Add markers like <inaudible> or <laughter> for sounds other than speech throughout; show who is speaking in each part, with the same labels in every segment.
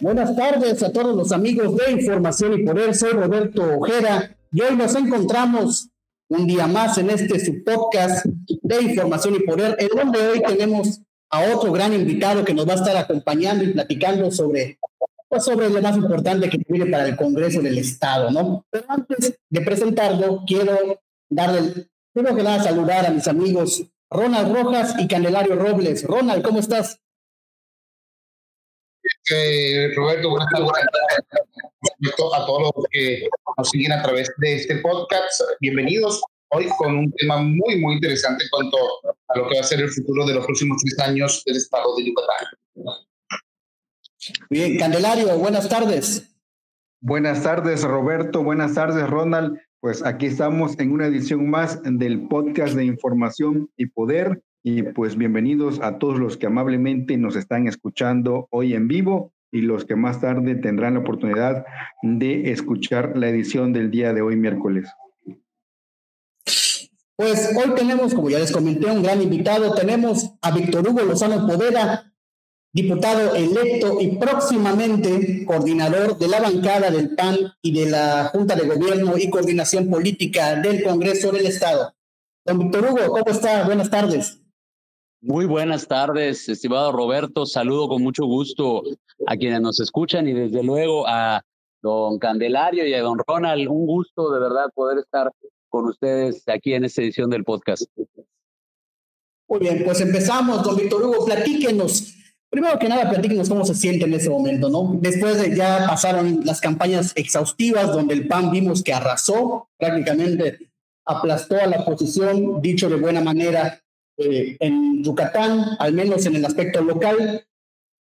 Speaker 1: Buenas tardes a todos los amigos de Información y Poder. Soy Roberto Ojeda y hoy nos encontramos un día más en este subpodcast de Información y Poder, en donde hoy tenemos a otro gran invitado que nos va a estar acompañando y platicando sobre, pues sobre lo más importante que tiene para el Congreso del Estado, ¿no? Pero antes de presentarlo, quiero darle, primero que nada, saludar a mis amigos Ronald Rojas y Candelario Robles. Ronald, ¿cómo estás?
Speaker 2: Eh, Roberto, buenas tardes a todos los que nos siguen a través de este podcast. Bienvenidos hoy con un tema muy, muy interesante en cuanto a lo que va a ser el futuro de los próximos tres años del estado de Yucatán.
Speaker 1: Bien, Candelario, buenas tardes.
Speaker 3: Buenas tardes, Roberto. Buenas tardes, Ronald. Pues aquí estamos en una edición más del podcast de información y poder. Y pues bienvenidos a todos los que amablemente nos están escuchando hoy en vivo y los que más tarde tendrán la oportunidad de escuchar la edición del día de hoy, miércoles.
Speaker 1: Pues hoy tenemos, como ya les comenté, un gran invitado. Tenemos a Víctor Hugo Lozano Poveda, diputado electo y próximamente coordinador de la bancada del PAN y de la Junta de Gobierno y Coordinación Política del Congreso del Estado. Don Víctor Hugo, ¿cómo está? Buenas tardes.
Speaker 4: Muy buenas tardes, estimado Roberto. Saludo con mucho gusto a quienes nos escuchan y desde luego a don Candelario y a don Ronald. Un gusto de verdad poder estar con ustedes aquí en esta edición del podcast.
Speaker 1: Muy bien, pues empezamos, don Víctor Hugo, platíquenos. Primero que nada, platíquenos cómo se siente en ese momento, ¿no? Después de ya pasaron las campañas exhaustivas donde el PAN vimos que arrasó, prácticamente aplastó a la oposición, dicho de buena manera, eh, en Yucatán, al menos en el aspecto local.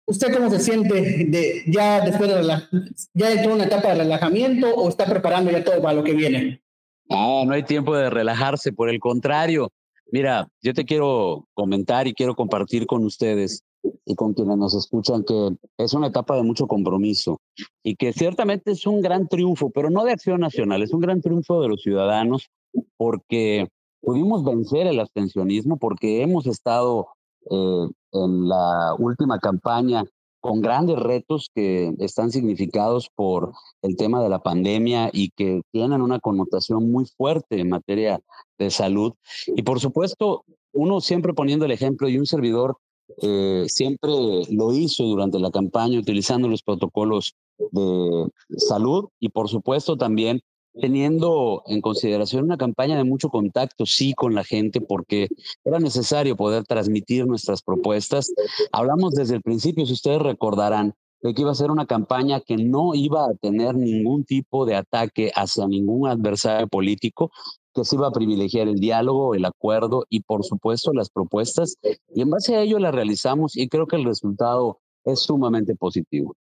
Speaker 1: ¿Usted cómo se siente de, ya después de la, ya entró una etapa de relajamiento o está preparando ya todo para lo que viene?
Speaker 4: No, no hay tiempo de relajarse, por el contrario. Mira, yo te quiero comentar y quiero compartir con ustedes y con quienes nos escuchan que es una etapa de mucho compromiso y que ciertamente es un gran triunfo, pero no de acción nacional, es un gran triunfo de los ciudadanos porque pudimos vencer el abstencionismo porque hemos estado eh, en la última campaña con grandes retos que están significados por el tema de la pandemia y que tienen una connotación muy fuerte en materia de salud. Y por supuesto, uno siempre poniendo el ejemplo y un servidor eh, siempre lo hizo durante la campaña utilizando los protocolos de salud y por supuesto también teniendo en consideración una campaña de mucho contacto, sí, con la gente, porque era necesario poder transmitir nuestras propuestas. Hablamos desde el principio, si ustedes recordarán, de que iba a ser una campaña que no iba a tener ningún tipo de ataque hacia ningún adversario político, que se iba a privilegiar el diálogo, el acuerdo y por supuesto las propuestas. Y en base a ello la realizamos y creo que el resultado es sumamente positivo.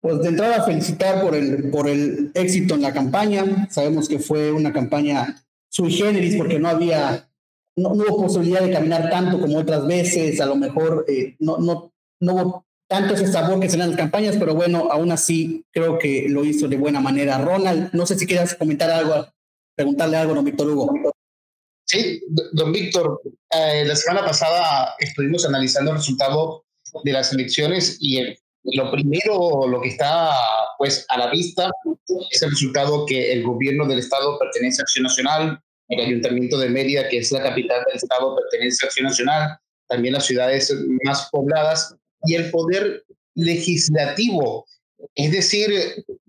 Speaker 1: Pues de entrada felicitar por el, por el éxito en la campaña. Sabemos que fue una campaña sui generis porque no había, no, hubo posibilidad de caminar tanto como otras veces. A lo mejor eh, no, no, no hubo tanto ese sabor que se dan las campañas, pero bueno, aún así creo que lo hizo de buena manera. Ronald, no sé si quieras comentar algo, preguntarle algo a don Víctor Hugo.
Speaker 2: Sí, don Víctor, eh, la semana pasada estuvimos analizando el resultado de las elecciones y el lo primero, lo que está pues a la vista es el resultado que el gobierno del estado pertenece a Acción Nacional, el ayuntamiento de Mérida, que es la capital del estado, pertenece a Acción Nacional, también las ciudades más pobladas y el poder legislativo. Es decir,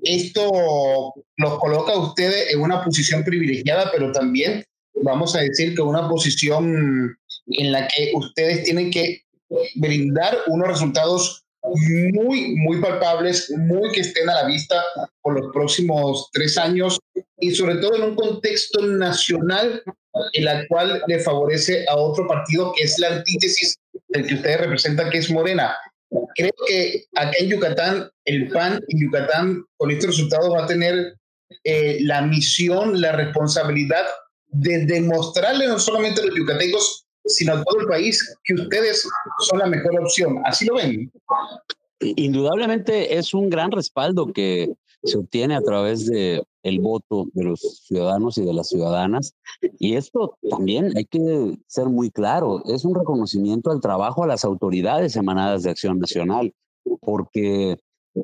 Speaker 2: esto los coloca a ustedes en una posición privilegiada, pero también vamos a decir que una posición en la que ustedes tienen que brindar unos resultados muy, muy palpables, muy que estén a la vista por los próximos tres años y sobre todo en un contexto nacional en la cual le favorece a otro partido que es la antítesis del que ustedes representan, que es Morena. Creo que acá en Yucatán, el PAN en Yucatán, con este resultado va a tener eh, la misión, la responsabilidad de demostrarle no solamente a los yucatecos, sino a todo el país que ustedes son la mejor opción. ¿Así lo ven?
Speaker 4: Indudablemente es un gran respaldo que se obtiene a través de el voto de los ciudadanos y de las ciudadanas. Y esto también hay que ser muy claro, es un reconocimiento al trabajo a las autoridades emanadas de Acción Nacional, porque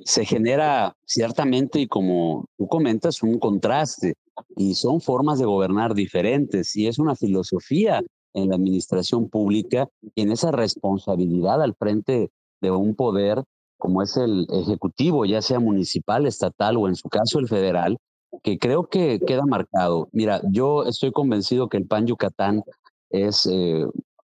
Speaker 4: se genera ciertamente, y como tú comentas, un contraste, y son formas de gobernar diferentes, y es una filosofía en la administración pública y en esa responsabilidad al frente de un poder como es el ejecutivo, ya sea municipal, estatal o en su caso el federal, que creo que queda marcado. Mira, yo estoy convencido que el PAN Yucatán es eh,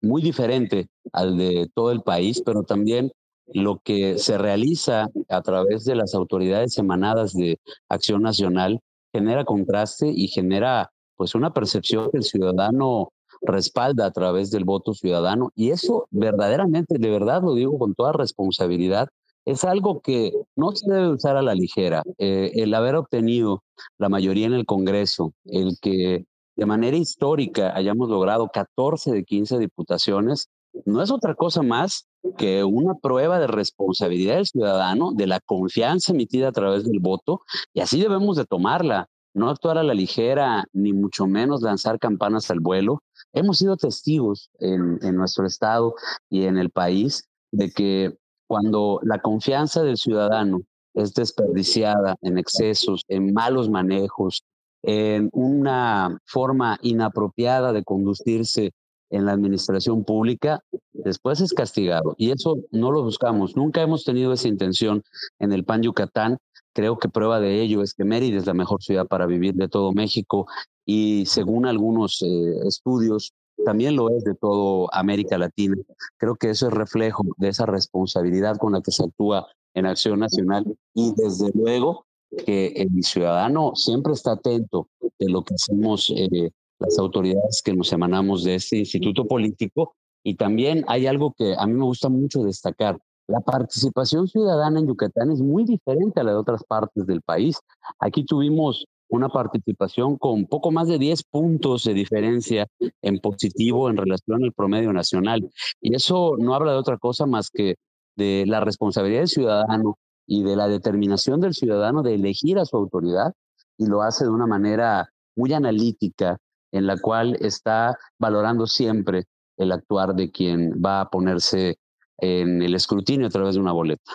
Speaker 4: muy diferente al de todo el país, pero también lo que se realiza a través de las autoridades emanadas de Acción Nacional genera contraste y genera pues una percepción que el ciudadano respalda a través del voto ciudadano y eso verdaderamente, de verdad lo digo con toda responsabilidad, es algo que no se debe usar a la ligera. Eh, el haber obtenido la mayoría en el Congreso, el que de manera histórica hayamos logrado 14 de 15 diputaciones, no es otra cosa más que una prueba de responsabilidad del ciudadano, de la confianza emitida a través del voto, y así debemos de tomarla, no actuar a la ligera, ni mucho menos lanzar campanas al vuelo. Hemos sido testigos en, en nuestro estado y en el país de que cuando la confianza del ciudadano es desperdiciada en excesos, en malos manejos, en una forma inapropiada de conducirse en la administración pública, después es castigado. Y eso no lo buscamos. Nunca hemos tenido esa intención en el PAN Yucatán. Creo que prueba de ello es que Mérida es la mejor ciudad para vivir de todo México y según algunos eh, estudios, también lo es de todo América Latina. Creo que eso es reflejo de esa responsabilidad con la que se actúa en Acción Nacional y desde luego que el ciudadano siempre está atento de lo que hacemos eh, las autoridades que nos emanamos de este instituto político y también hay algo que a mí me gusta mucho destacar. La participación ciudadana en Yucatán es muy diferente a la de otras partes del país. Aquí tuvimos una participación con poco más de 10 puntos de diferencia en positivo en relación al promedio nacional. Y eso no habla de otra cosa más que de la responsabilidad del ciudadano y de la determinación del ciudadano de elegir a su autoridad y lo hace de una manera muy analítica en la cual está valorando siempre el actuar de quien va a ponerse en el escrutinio a través de una boleta.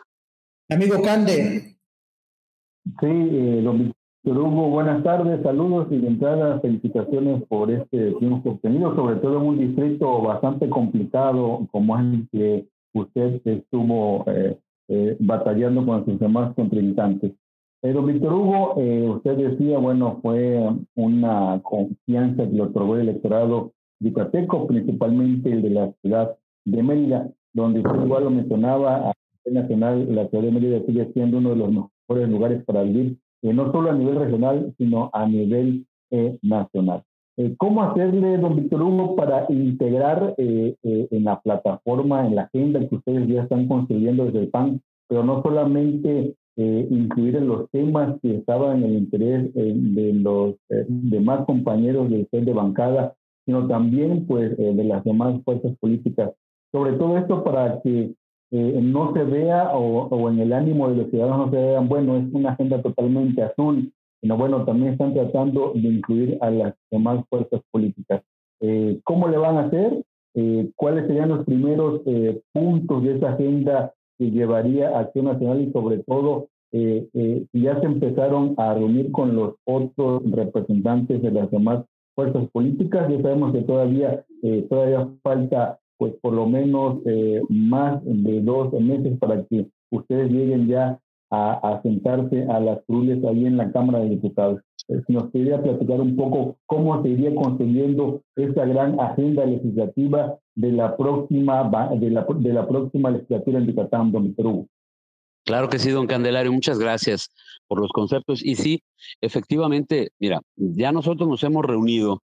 Speaker 1: Amigo Cande.
Speaker 3: Sí, eh, Hugo, buenas tardes, saludos y de entrada felicitaciones por este triunfo obtenido, sobre todo en un distrito bastante complicado como es el que usted estuvo eh, eh, batallando con sus demás contrincantes. Pero Víctor Hugo, eh, usted decía, bueno, fue una confianza que le otorgó el electorado yucateco, principalmente el de la ciudad de Mérida, donde usted igual lo mencionaba, a nivel nacional, la ciudad de Mérida sigue siendo uno de los mejores lugares para vivir eh, no solo a nivel regional, sino a nivel eh, nacional. Eh, ¿Cómo hacerle, don Víctor Hugo, para integrar en la plataforma, en la agenda que ustedes ya están construyendo desde el PAN, pero no solamente incluir en los temas que estaban en el interés de los demás compañeros de usted de bancada, sino también pues de las demás fuerzas políticas? Sobre todo esto para que eh, no se vea o, en el ánimo de los ciudadanos no se vean, bueno, es una agenda totalmente azul, sino bueno, también están tratando de incluir a las demás fuerzas políticas. Eh, ¿Cómo le van a hacer? Eh, ¿Cuáles serían los primeros puntos de esa agenda que llevaría Acción Nacional y sobre todo si ya se empezaron a reunir con los otros representantes de las demás fuerzas políticas? Ya sabemos que todavía, todavía falta pues por lo menos eh, más de dos meses para que ustedes lleguen ya a, sentarse a las cruces ahí en la Cámara de Diputados. Eh, nos quería platicar un poco cómo se iría construyendo esta gran agenda legislativa de la próxima, de la, de la próxima legislatura en Yucatán, don Perú.
Speaker 4: Claro que sí, don Candelario, muchas gracias por los conceptos. Y sí, efectivamente, mira, ya nosotros nos hemos reunido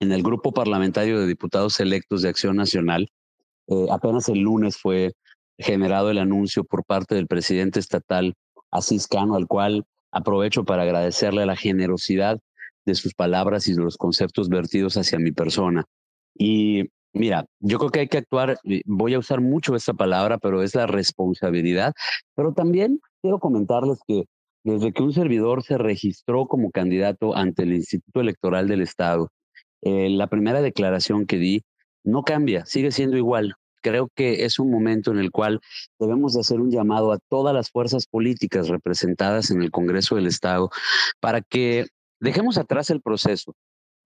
Speaker 4: en el grupo parlamentario de diputados electos de Acción Nacional. Eh, apenas el lunes fue generado el anuncio por parte del presidente estatal Asís Cano, al cual aprovecho para agradecerle la generosidad de sus palabras y de los conceptos vertidos hacia mi persona. Y mira, yo creo que hay que actuar, voy a usar mucho esta palabra, pero es la responsabilidad, pero también quiero comentarles que desde que un servidor se registró como candidato ante el Instituto Electoral del Estado, eh, la primera declaración que di no cambia, sigue siendo igual. Creo que es un momento en el cual debemos de hacer un llamado a todas las fuerzas políticas representadas en el Congreso del Estado para que dejemos atrás el proceso.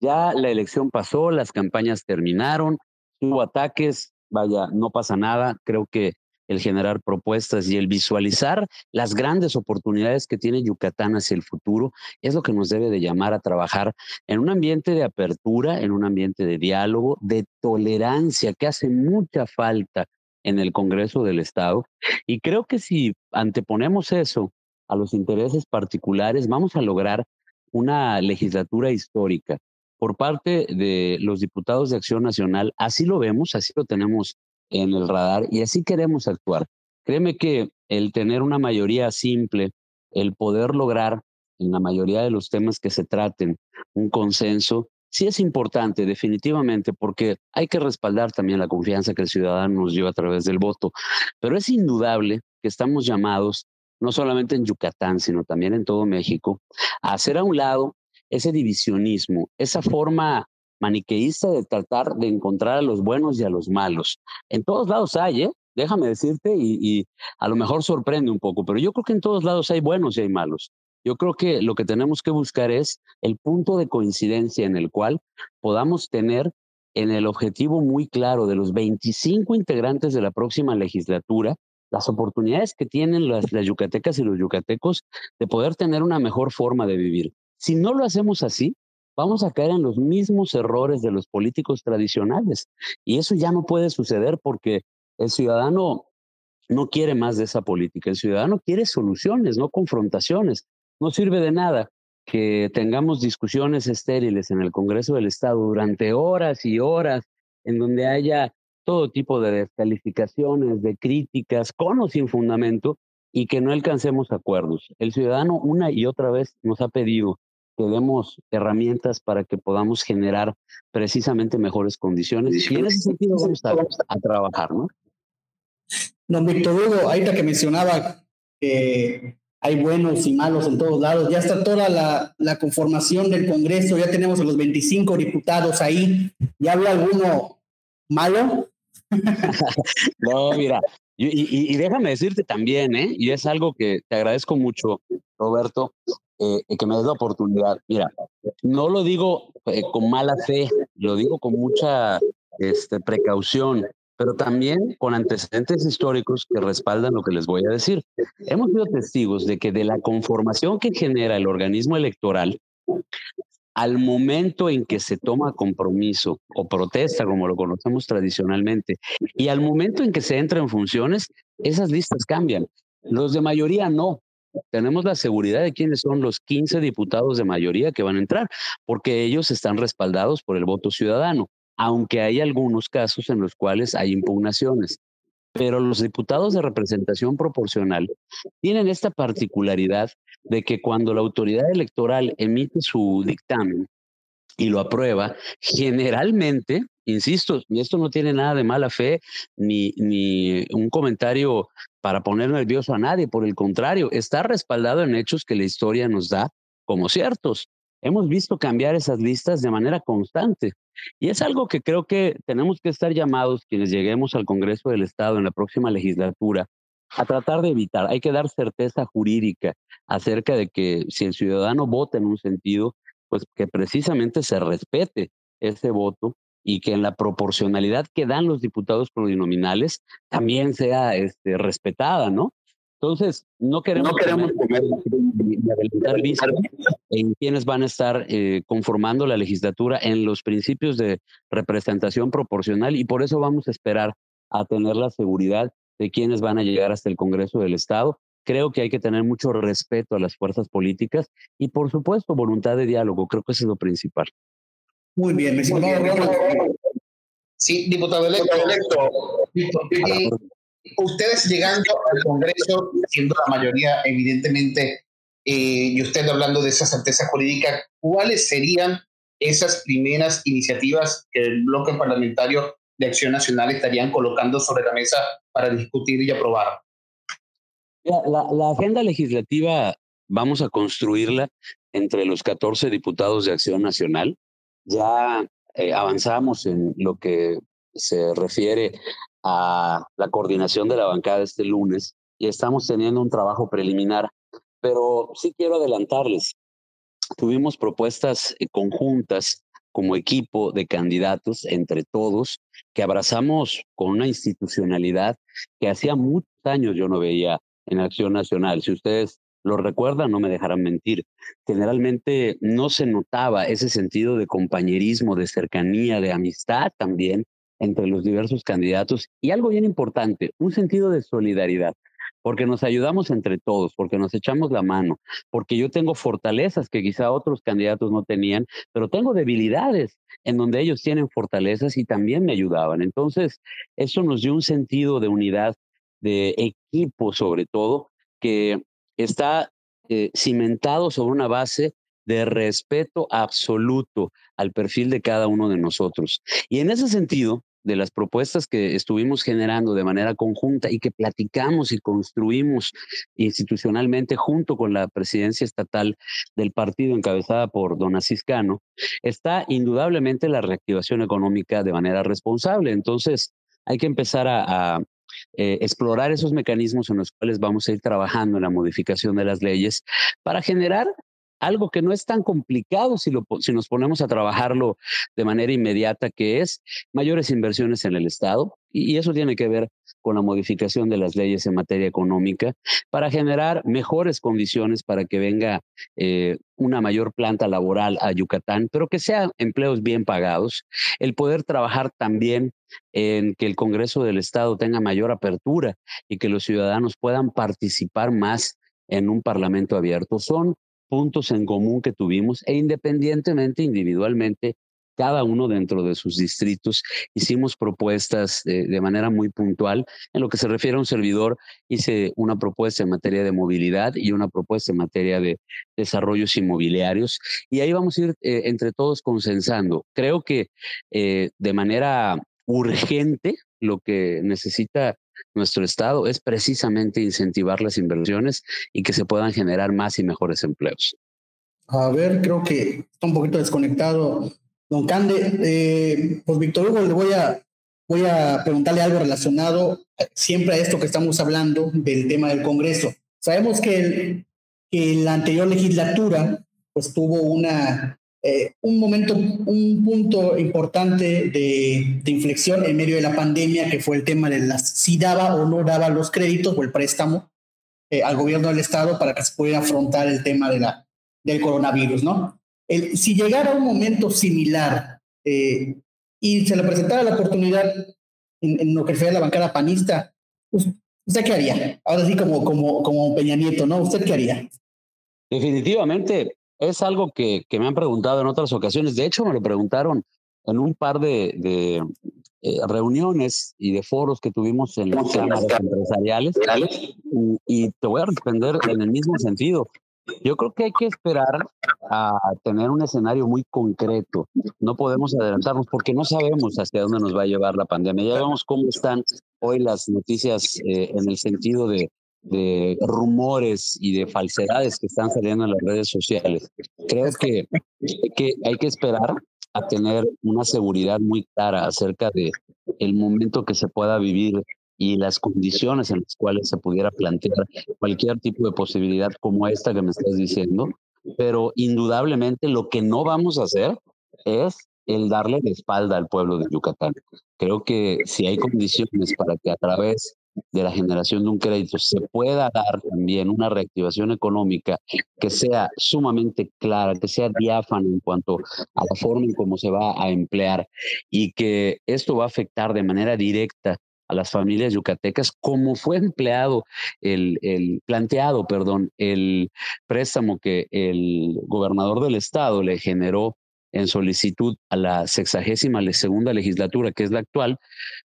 Speaker 4: Ya la elección pasó, las campañas terminaron, hubo ataques, vaya, no pasa nada. Creo que el generar propuestas y el visualizar las grandes oportunidades que tiene Yucatán hacia el futuro es lo que nos debe de llamar a trabajar en un ambiente de apertura, en un ambiente de diálogo, de tolerancia, que hace mucha falta en el Congreso del Estado. Y creo que si anteponemos eso a los intereses particulares, vamos a lograr una legislatura histórica por parte de los diputados de Acción Nacional. Así lo vemos, así lo tenemos en el radar y así queremos actuar. Créeme que el tener una mayoría simple, el poder lograr en la mayoría de los temas que se traten un consenso, sí es importante definitivamente porque hay que respaldar también la confianza que el ciudadano nos dio a través del voto. Pero es indudable que estamos llamados, no solamente en Yucatán, sino también en todo México, a hacer a un lado ese divisionismo, esa forma maniqueísta de tratar de encontrar a los buenos y a los malos. En todos lados hay, ¿eh? Déjame decirte, y, a lo mejor sorprende un poco, pero yo creo que en todos lados hay buenos y hay malos. Yo creo que lo que tenemos que buscar es el punto de coincidencia en el cual podamos tener en el objetivo muy claro de los 25 integrantes de la próxima legislatura, las oportunidades que tienen las, las yucatecas y los yucatecos de poder tener una mejor forma de vivir. Si no lo hacemos así, vamos a caer en los mismos errores de los políticos tradicionales. Y eso ya no puede suceder porque el ciudadano no quiere más de esa política. El ciudadano quiere soluciones, no confrontaciones. No sirve de nada que tengamos discusiones estériles en el Congreso del Estado durante horas y horas, en donde haya todo tipo de descalificaciones, de críticas, con o sin fundamento, y que no alcancemos acuerdos. El ciudadano una y otra vez nos ha pedido que demos herramientas para que podamos generar precisamente mejores condiciones. Y en ese sentido vamos a, trabajar, ¿no?
Speaker 1: Don Víctor Hugo, ahorita que mencionaba que hay buenos y malos en todos lados, ya está toda la, la conformación del Congreso, ya tenemos a los 25 diputados ahí, ¿ya había alguno malo? <laughs>
Speaker 4: no, mira, y, y, déjame decirte también, ¿eh? y es algo que te agradezco mucho, Roberto, eh, que me des la oportunidad. Mira, no lo digo eh, con mala fe, lo digo con mucha este, precaución, pero también con antecedentes históricos que respaldan lo que les voy a decir. Hemos sido testigos de que de la conformación que genera el organismo electoral, al momento en que se toma compromiso o protesta, como lo conocemos tradicionalmente, y al momento en que se entra en funciones, esas listas cambian. Los de mayoría no, tenemos la seguridad de quiénes son los 15 diputados de mayoría que van a entrar, porque ellos están respaldados por el voto ciudadano, aunque hay algunos casos en los cuales hay impugnaciones. Pero los diputados de representación proporcional tienen esta particularidad de que cuando la autoridad electoral emite su dictamen y lo aprueba, generalmente, insisto, esto no tiene nada de mala fe ni, ni un comentario para poner nervioso a nadie, por el contrario, está respaldado en hechos que la historia nos da como ciertos. Hemos visto cambiar esas listas de manera constante y es algo que creo que tenemos que estar llamados quienes lleguemos al Congreso del Estado en la próxima legislatura a tratar de evitar. Hay que dar certeza jurídica acerca de que si el ciudadano vota en un sentido, pues que precisamente se respete ese voto y que en la proporcionalidad que dan los diputados plurinominales también sea este, respetada, ¿no? Entonces, no queremos, no queremos comer adelantar en quienes van a estar eh, conformando la legislatura en los principios de representación proporcional y por eso vamos a esperar a tener la seguridad de quienes van a llegar hasta el Congreso del Estado. Creo que hay que tener mucho respeto a las fuerzas políticas y, por supuesto, voluntad de diálogo. Creo que eso es lo principal.
Speaker 1: Muy bien, me
Speaker 2: Sí, diputado electo. ustedes llegando al Congreso, siendo la mayoría, evidentemente, eh, y usted hablando de esa certeza jurídica, ¿cuáles serían esas primeras iniciativas que el bloque parlamentario de Acción Nacional estarían colocando sobre la mesa para discutir y aprobar?
Speaker 4: La, la agenda legislativa vamos a construirla entre los 14 diputados de Acción Nacional. Ya eh, avanzamos en lo que se refiere a la coordinación de la bancada este lunes y estamos teniendo un trabajo preliminar, pero sí quiero adelantarles. Tuvimos propuestas eh, conjuntas como equipo de candidatos entre todos que abrazamos con una institucionalidad que hacía muchos años yo no veía en Acción Nacional. Si ustedes lo recuerdan, no me dejarán mentir. Generalmente no se notaba ese sentido de compañerismo, de cercanía, de amistad también entre los diversos candidatos y algo bien importante, un sentido de solidaridad porque nos ayudamos entre todos, porque nos echamos la mano, porque yo tengo fortalezas que quizá otros candidatos no tenían, pero tengo debilidades en donde ellos tienen fortalezas y también me ayudaban. Entonces, eso nos dio un sentido de unidad, de equipo sobre todo, que está eh, cimentado sobre una base de respeto absoluto al perfil de cada uno de nosotros. Y en ese sentido, de las propuestas que estuvimos generando de manera conjunta y que platicamos y construimos institucionalmente junto con la presidencia estatal del partido encabezada por don Asiscano, está indudablemente la reactivación económica de manera responsable. Entonces, hay que empezar a, eh, explorar esos mecanismos en los cuales vamos a ir trabajando en la modificación de las leyes para generar algo que no es tan complicado si, lo, si nos ponemos a trabajarlo de manera inmediata, que es mayores inversiones en el Estado. Y, eso tiene que ver con la modificación de las leyes en materia económica para generar mejores condiciones para que venga eh, una mayor planta laboral a Yucatán, pero que sean empleos bien pagados. El poder trabajar también en que el Congreso del Estado tenga mayor apertura y que los ciudadanos puedan participar más en un parlamento abierto. Son puntos en común que tuvimos e independientemente, individualmente, cada uno dentro de sus distritos, hicimos propuestas de, manera muy puntual. En lo que se refiere a un servidor, hice una propuesta en materia de movilidad y una propuesta en materia de desarrollos inmobiliarios. Y ahí vamos a ir eh, entre todos consensando. Creo que eh, de manera urgente lo que necesita nuestro Estado es precisamente incentivar las inversiones y que se puedan generar más y mejores empleos.
Speaker 1: A ver, creo que está un poquito desconectado. Don Cande, eh, pues Víctor Hugo, le voy a, voy a preguntarle algo relacionado siempre a esto que estamos hablando del tema del Congreso. Sabemos que, el, que la anterior legislatura pues tuvo una eh, un momento, un punto importante de, inflexión en medio de la pandemia, que fue el tema de las, si daba o no daba los créditos o el préstamo eh, al gobierno del Estado para que se pudiera afrontar el tema de la, del coronavirus, ¿no? Si llegara un momento similar eh, y se le presentara la oportunidad en, lo que fue la bancada panista, ¿usted qué haría? Ahora sí, como, como, como Peña Nieto, ¿no? ¿Usted qué haría?
Speaker 4: Definitivamente, es algo que, que, me han preguntado en otras ocasiones. De hecho, me lo preguntaron en un par de, de eh, reuniones y de foros que tuvimos en las cámaras empresariales. Y, y, te voy a responder en el mismo sentido. Yo creo que hay que esperar a tener un escenario muy concreto. No podemos adelantarnos porque no sabemos hacia dónde nos va a llevar la pandemia. Ya vemos cómo están hoy las noticias eh, en el sentido de de rumores y de falsedades que están saliendo en las redes sociales. Creo que, que hay que esperar a tener una seguridad muy clara acerca de el momento que se pueda vivir y las condiciones en las cuales se pudiera plantear cualquier tipo de posibilidad como esta que me estás diciendo. Pero indudablemente lo que no vamos a hacer es el darle la espalda al pueblo de Yucatán. Creo que si hay condiciones para que a través de la generación de un crédito se pueda dar también una reactivación económica que sea sumamente clara, que sea diáfana en cuanto a la forma en cómo se va a emplear y que esto va a afectar de manera directa a las familias yucatecas, como fue empleado el, el planteado, perdón, el préstamo que el gobernador del estado le generó en solicitud a la sexagésima segunda legislatura, que es la actual,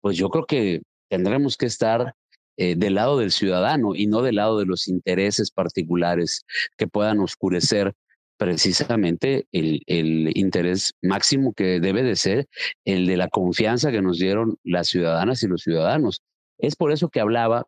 Speaker 4: pues yo creo que tendremos que estar eh, del lado del ciudadano y no del lado de los intereses particulares que puedan oscurecer precisamente el, interés máximo que debe de ser el de la confianza que nos dieron las ciudadanas y los ciudadanos. Es por eso que hablaba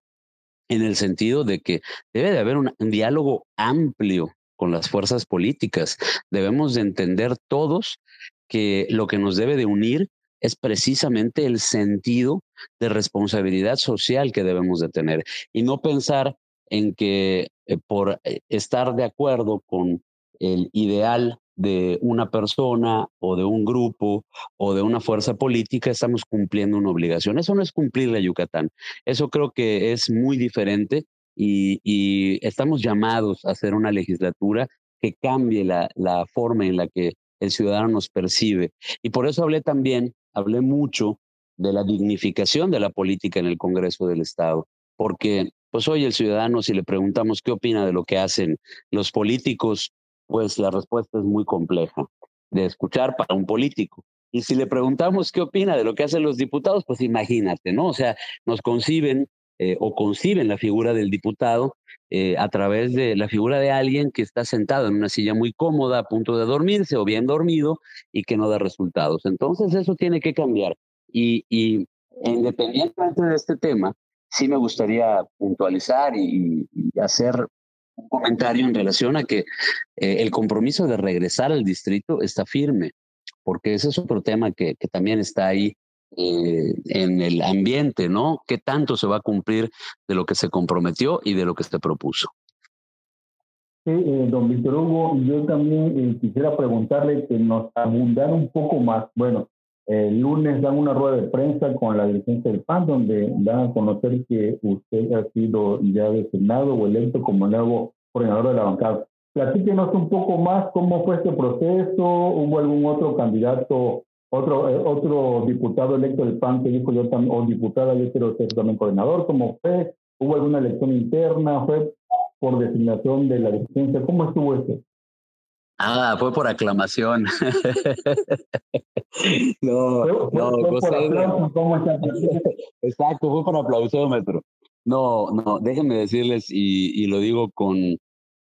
Speaker 4: en el sentido de que debe de haber un, diálogo amplio con las fuerzas políticas. Debemos de entender todos que lo que nos debe de unir es precisamente el sentido de responsabilidad social que debemos de tener y no pensar en que eh, por eh, estar de acuerdo con el ideal de una persona o de un grupo o de una fuerza política, estamos cumpliendo una obligación. Eso no es cumplir la Yucatán. Eso creo que es muy diferente y, estamos llamados a hacer una legislatura que cambie la, la forma en la que el ciudadano nos percibe. Y por eso hablé también, hablé mucho de la dignificación de la política en el Congreso del Estado, porque pues hoy el ciudadano, si le preguntamos qué opina de lo que hacen los políticos, pues la respuesta es muy compleja de escuchar para un político. Y si le preguntamos qué opina de lo que hacen los diputados, pues imagínate, ¿no? O sea, nos conciben eh, o conciben la figura del diputado eh, a través de la figura de alguien que está sentado en una silla muy cómoda, a punto de dormirse o bien dormido y que no da resultados. Entonces eso tiene que cambiar. Y, independientemente de este tema, sí me gustaría puntualizar y hacer un comentario en relación a que eh, el compromiso de regresar al distrito está firme, porque ese es otro tema que, que también está ahí eh, en el ambiente, ¿no? ¿Qué tanto se va a cumplir de lo que se comprometió y de lo que se propuso?
Speaker 3: Sí, eh, don Víctor Hugo, yo también quisiera preguntarle que nos abundara un poco más. Bueno, el lunes dan una rueda de prensa con la dirigencia del PAN, donde dan a conocer que usted ha sido ya designado o electo como nuevo coordinador de la bancada. Platíquenos un poco más cómo fue este proceso, hubo algún otro candidato, otro, eh, otro diputado electo del PAN que dijo yo también, o diputada, yo quiero ser también coordinador, ¿cómo fue? ¿Hubo alguna elección interna? ¿Fue por designación de la dirigencia? ¿Cómo estuvo esto?
Speaker 4: Ah, fue por aclamación. no, no, Exacto, fue por aplausómetro. No, no, déjenme decirles, y, y lo digo con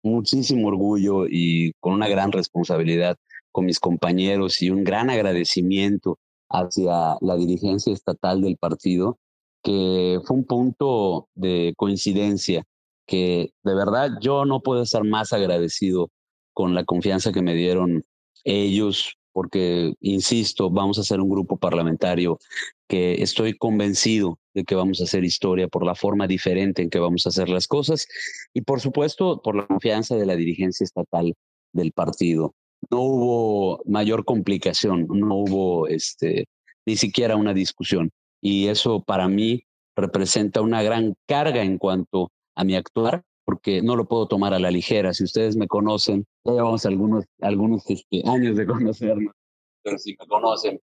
Speaker 4: muchísimo orgullo y con una gran responsabilidad con mis compañeros y un gran agradecimiento hacia la dirigencia estatal del partido, que fue un punto de coincidencia que de verdad yo no puedo estar más agradecido con la confianza que me dieron ellos, porque, insisto, vamos a ser un grupo parlamentario que estoy convencido de que vamos a hacer historia por la forma diferente en que vamos a hacer las cosas y, por supuesto, por la confianza de la dirigencia estatal del partido. No hubo mayor complicación, no hubo este, ni siquiera una discusión. Y eso para mí representa una gran carga en cuanto a mi actuar, porque no lo puedo tomar a la ligera. Si ustedes me conocen, ya llevamos algunos, algunos este, años de <laughs> conocernos, pero si me conocen,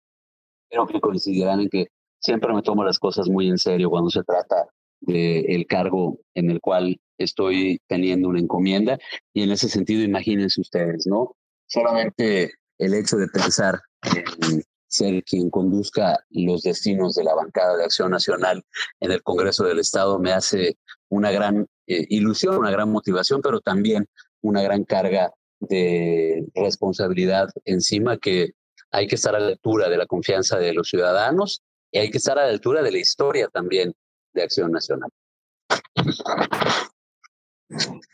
Speaker 4: creo que coincidirán en que siempre me tomo las cosas muy en serio cuando se trata del cargo en el cual estoy teniendo una encomienda. Y en ese sentido, imagínense ustedes, ¿no? Solamente el hecho de pensar en ser quien conduzca los destinos de la bancada de Acción Nacional en el Congreso del Estado me hace una gran eh, ilusión, una gran motivación, pero también una gran carga de responsabilidad encima que hay que estar a la altura de la confianza de los ciudadanos y hay que estar a la altura de la historia también de Acción Nacional.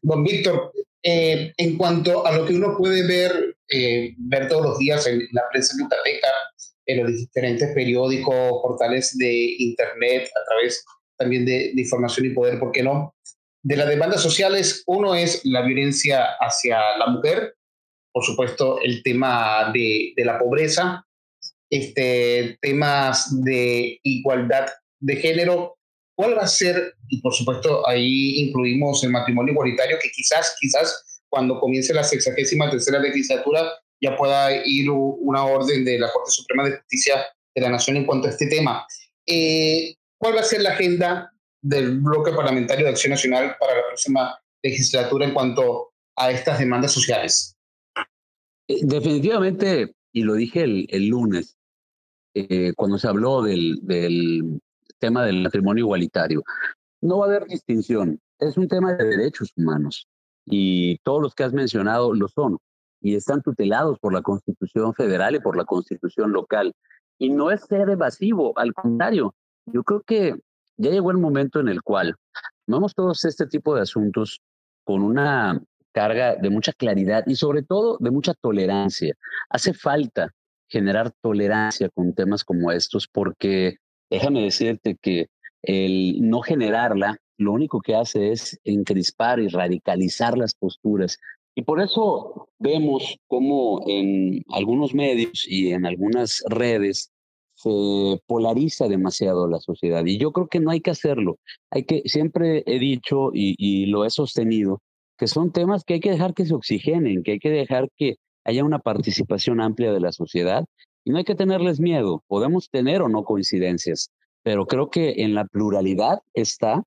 Speaker 2: Don Víctor, eh, en cuanto a lo que uno puede ver, eh, ver todos los días en la prensa yucateca, en los diferentes periódicos, portales de Internet, a través también de, de información y poder, ¿por qué no? De las demandas sociales, uno es la violencia hacia la mujer, por supuesto el tema de, de la pobreza, este, temas de igualdad de género, ¿cuál va a ser? Y por supuesto ahí incluimos el matrimonio igualitario, que quizás, quizás cuando comience la sexagésima tercera legislatura ya pueda ir una orden de la Corte Suprema de Justicia de la Nación en cuanto a este tema. Eh, ¿Cuál va a ser la agenda del bloque parlamentario de Acción Nacional para la próxima legislatura en cuanto a estas demandas sociales?
Speaker 4: Eh, definitivamente, y lo dije el, el lunes, eh, cuando se habló del, del tema del matrimonio igualitario, no va a haber distinción. Es un tema de derechos humanos y todos los que has mencionado lo son y están tutelados por la Constitución federal y por la Constitución local. Y no es ser evasivo, al contrario, yo creo que ya llegó el momento en el cual vemos todos este tipo de asuntos con una carga de mucha claridad y sobre todo de mucha tolerancia. Hace falta generar tolerancia con temas como estos porque déjame decirte que el no generarla lo único que hace es encrispar y radicalizar las posturas. Y por eso vemos cómo en algunos medios y en algunas redes polariza demasiado la sociedad. Y yo creo que no hay que hacerlo. Hay que, siempre he dicho y, lo he sostenido, que son temas que hay que dejar que se oxigenen, que hay que dejar que haya una participación amplia de la sociedad y no hay que tenerles miedo. Podemos tener o no coincidencias, pero creo que en la pluralidad está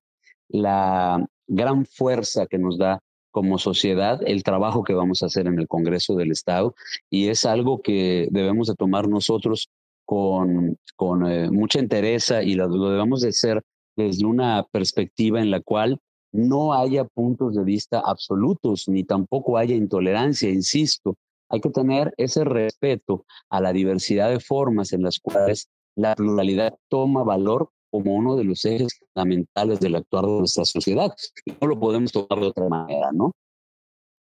Speaker 4: la gran fuerza que nos da como sociedad el trabajo que vamos a hacer en el Congreso del Estado y es algo que debemos de tomar nosotros con, eh, mucha entereza y lo, lo debemos de hacer desde una perspectiva en la cual no haya puntos de vista absolutos ni tampoco haya intolerancia, insisto. Hay que tener ese respeto a la diversidad de formas en las cuales la pluralidad toma valor como uno de los ejes fundamentales del actuar de nuestra sociedad. No lo podemos tomar de otra manera, ¿no?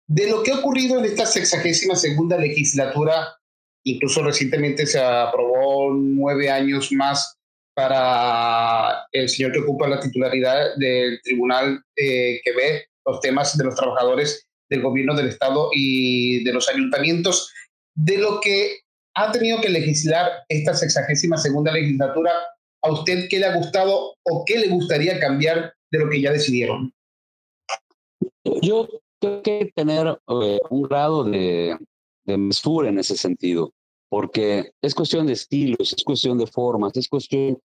Speaker 2: De lo que ha ocurrido en esta sexagésima segunda legislatura, incluso recientemente se aprobó nueve años más para el señor que ocupa la titularidad del tribunal eh, que ve los temas de los trabajadores del gobierno del Estado y de los ayuntamientos. De lo que ha tenido que legislar esta sexagésima segunda legislatura, ¿a usted qué le ha gustado o qué le gustaría cambiar de lo que ya decidieron?
Speaker 4: Yo tengo que tener eh, un grado de, de mesura en ese sentido porque es cuestión de estilos, es cuestión de formas, es cuestión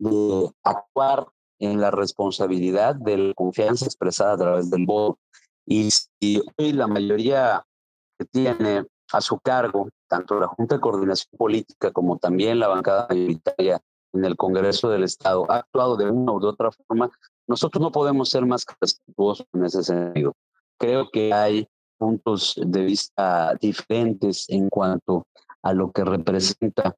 Speaker 4: de actuar en la responsabilidad de la confianza expresada a través del voto. Y si hoy la mayoría que tiene a su cargo, tanto la Junta de Coordinación Política como también la bancada mayoritaria en el Congreso del Estado, ha actuado de una u otra forma, nosotros no podemos ser más respetuosos en ese sentido. Creo que hay puntos de vista diferentes en cuanto a lo que representa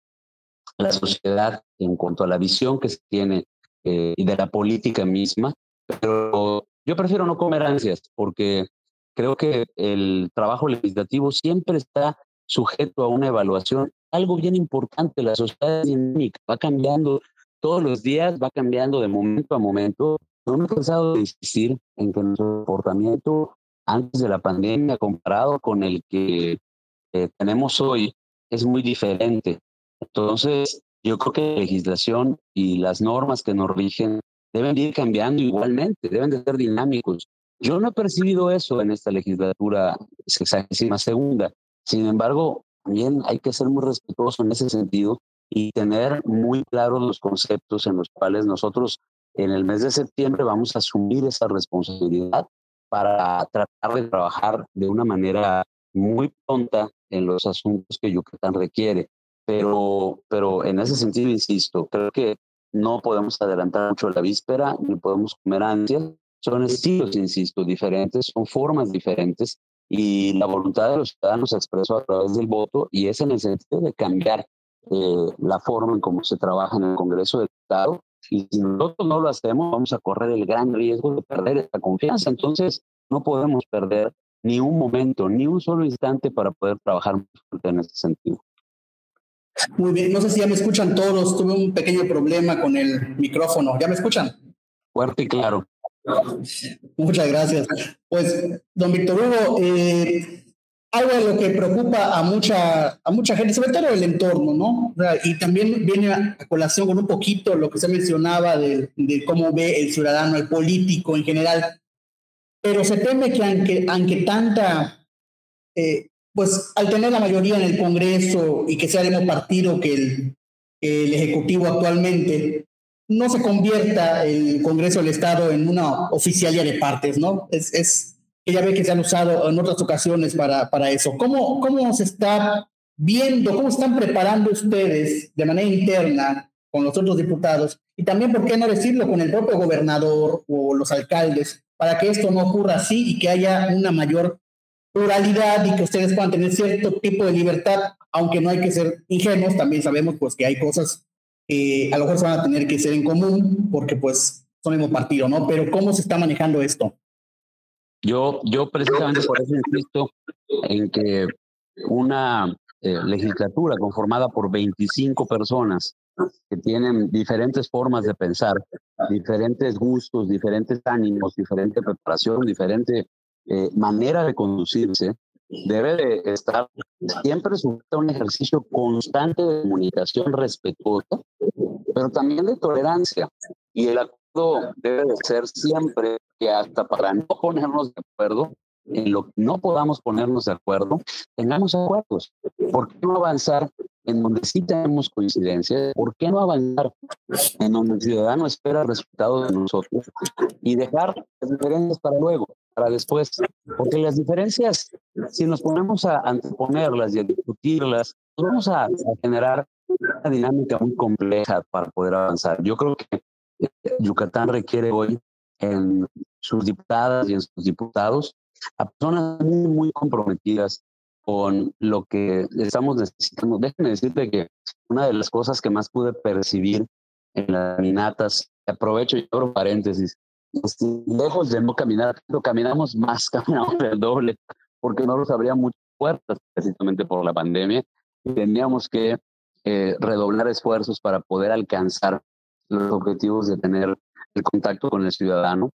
Speaker 4: la sociedad en cuanto a la visión que se tiene eh, de la política misma, pero yo prefiero no comer ansias porque creo que el trabajo legislativo siempre está sujeto a una evaluación. Algo bien importante, la sociedad dinámica, va cambiando todos los días, va cambiando de momento a momento. No me he cansado de insistir en que nuestro comportamiento antes de la pandemia comparado con el que eh, tenemos hoy es muy diferente. Entonces, yo creo que la legislación y las normas que nos rigen deben ir cambiando igualmente, deben de ser dinámicos. Yo no he percibido eso en esta legislatura sexagésima segunda. Sin embargo, también hay que ser muy respetuoso en ese sentido y tener muy claros los conceptos en los cuales nosotros en el mes de septiembre vamos a asumir esa responsabilidad para tratar de trabajar de una manera muy pronta en los asuntos que Yucatán requiere. Pero, pero en ese sentido, insisto, creo que no podemos adelantar mucho la víspera, ni podemos comer ansias. Son estilos, insisto, diferentes, son formas diferentes y la voluntad de los ciudadanos se expresó a través del voto y es en el sentido de cambiar eh, la forma en cómo se trabaja en el Congreso del Estado. Y si nosotros no lo hacemos, vamos a correr el gran riesgo de perder esta confianza. Entonces, no podemos perder ni un momento, ni un solo instante para poder trabajar en ese sentido.
Speaker 1: Muy bien, no sé si ya me escuchan todos, tuve un pequeño problema con el micrófono, ¿ya me escuchan?
Speaker 4: Fuerte y claro.
Speaker 1: Muchas gracias. Pues, don Víctor Hugo, eh, algo de lo que preocupa a mucha, a mucha gente, sobre todo el entorno, ¿no? y también viene a colación con un poquito lo que se mencionaba de, de cómo ve el ciudadano, el político en general pero se teme que aunque, aunque tanta, eh, pues al tener la mayoría en el Congreso y que sea el mismo partido que el, el Ejecutivo actualmente, no se convierta el Congreso del Estado en una oficialía de partes, ¿no? Es, es ya ve que se han usado en otras ocasiones para, para eso. ¿Cómo, ¿Cómo se está viendo, cómo están preparando ustedes de manera interna con los otros diputados y también, ¿por qué no decirlo, con el propio gobernador o los alcaldes para que esto no ocurra así y que haya una mayor pluralidad y que ustedes puedan tener cierto tipo de libertad, aunque no hay que ser ingenuos, también sabemos pues que hay cosas que a lo mejor se van a tener que ser en común, porque pues son el mismo partido, ¿no? Pero ¿cómo se está manejando esto?
Speaker 4: Yo, yo precisamente por eso insisto en que una eh, legislatura conformada por 25 personas que tienen diferentes formas de pensar, diferentes gustos, diferentes ánimos, diferente preparación, diferente eh, manera de conducirse, debe de estar siempre sujeto a un ejercicio constante de comunicación respetuosa, pero también de tolerancia. Y el acuerdo debe de ser siempre que hasta para no ponernos de acuerdo, en lo que no podamos ponernos de acuerdo, tengamos acuerdos. ¿Por qué no avanzar en donde sí tenemos coincidencias? ¿Por qué no avanzar en donde el ciudadano espera el resultado de nosotros y dejar las diferencias para luego, para después? Porque las diferencias, si nos ponemos a anteponerlas y a discutirlas, vamos a, a generar una dinámica muy compleja para poder avanzar. Yo creo que eh, Yucatán requiere hoy en sus diputadas y en sus diputados a personas muy, muy comprometidas con lo que estamos necesitando. Déjenme decirte que una de las cosas que más pude percibir en las caminatas, aprovecho y abro paréntesis, lejos de no caminar, pero caminamos más, <laughs> caminamos el doble, porque no nos abrían muchas puertas precisamente por la pandemia y teníamos que eh, redoblar esfuerzos para poder alcanzar los objetivos de tener el contacto con el ciudadano.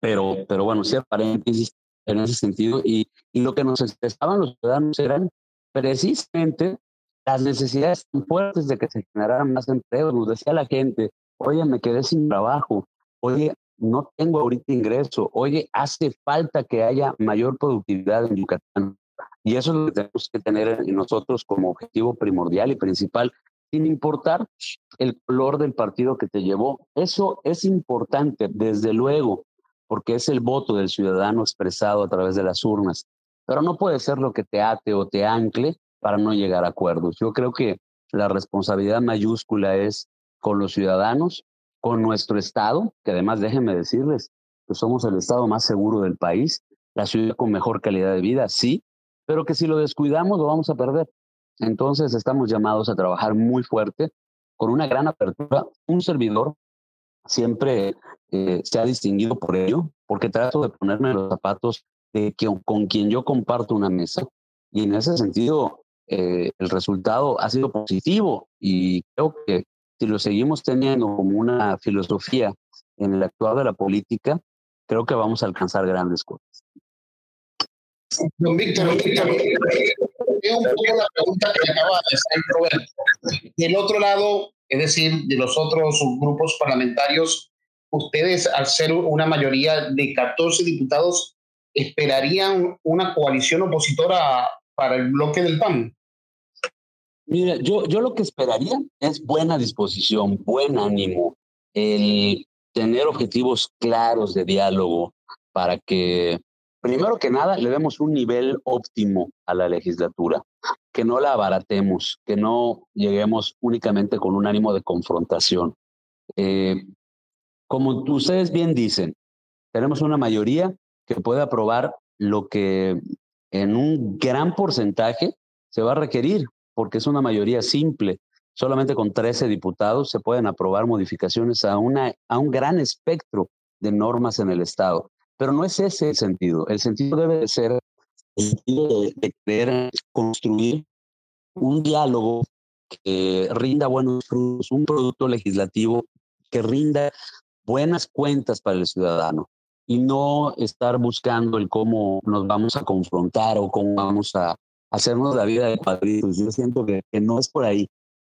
Speaker 4: Pero, pero bueno, cierto paréntesis, en ese sentido. Y, y lo que nos expresaban los ciudadanos eran precisamente las necesidades fuertes de que se generaran más empleos. Nos decía la gente, oye, me quedé sin trabajo, oye, no tengo ahorita ingreso, oye, hace falta que haya mayor productividad en Yucatán. Y eso es lo que tenemos que tener nosotros como objetivo primordial y principal, sin importar el color del partido que te llevó. Eso es importante, desde luego, porque es el voto del ciudadano expresado a través de las urnas. Pero no puede ser lo que te ate o te ancle para no llegar a acuerdos. Yo creo que la responsabilidad mayúscula es con los ciudadanos, con nuestro Estado, que además déjenme decirles que somos el Estado más seguro del país, la ciudad con mejor calidad de vida, sí, pero que si lo descuidamos lo vamos a perder. Entonces estamos llamados a trabajar muy fuerte, con una gran apertura. Un servidor siempre eh, se ha distinguido por ello, porque trato de ponerme los zapatos de con quien yo comparto una mesa. Y en ese sentido, eh, el resultado ha sido positivo y creo que si lo seguimos teniendo como una filosofía en el actuar de la política, creo que vamos a alcanzar grandes cosas.
Speaker 2: Don Víctor, un poco la pregunta que acaba de hacer Roberto. Del otro lado, es decir, de los otros grupos parlamentarios, ustedes, al ser una mayoría de 14 diputados, esperarían una coalición opositora para el bloque del PAN?
Speaker 4: Mira, yo, yo lo que esperaría es buena disposición, buen ánimo, el tener objetivos claros de diálogo para que, primero que nada, le demos un nivel óptimo a la legislatura, que no la abaratemos, que no lleguemos únicamente con un ánimo de confrontación. Eh, como ustedes bien dicen, tenemos una mayoría que puede aprobar lo que en un gran porcentaje se va a requerir, porque es una mayoría simple. Solamente con 13 diputados se pueden aprobar modificaciones a, una, a un gran espectro de normas en el Estado. Pero no es ese el sentido. El sentido debe ser el sentido de, de querer construir un diálogo que rinda buenos frutos, un producto legislativo que rinda buenas cuentas para el ciudadano y no estar buscando el cómo nos vamos a confrontar o cómo vamos a hacernos la vida de cuadritos. Yo siento que, no es por ahí.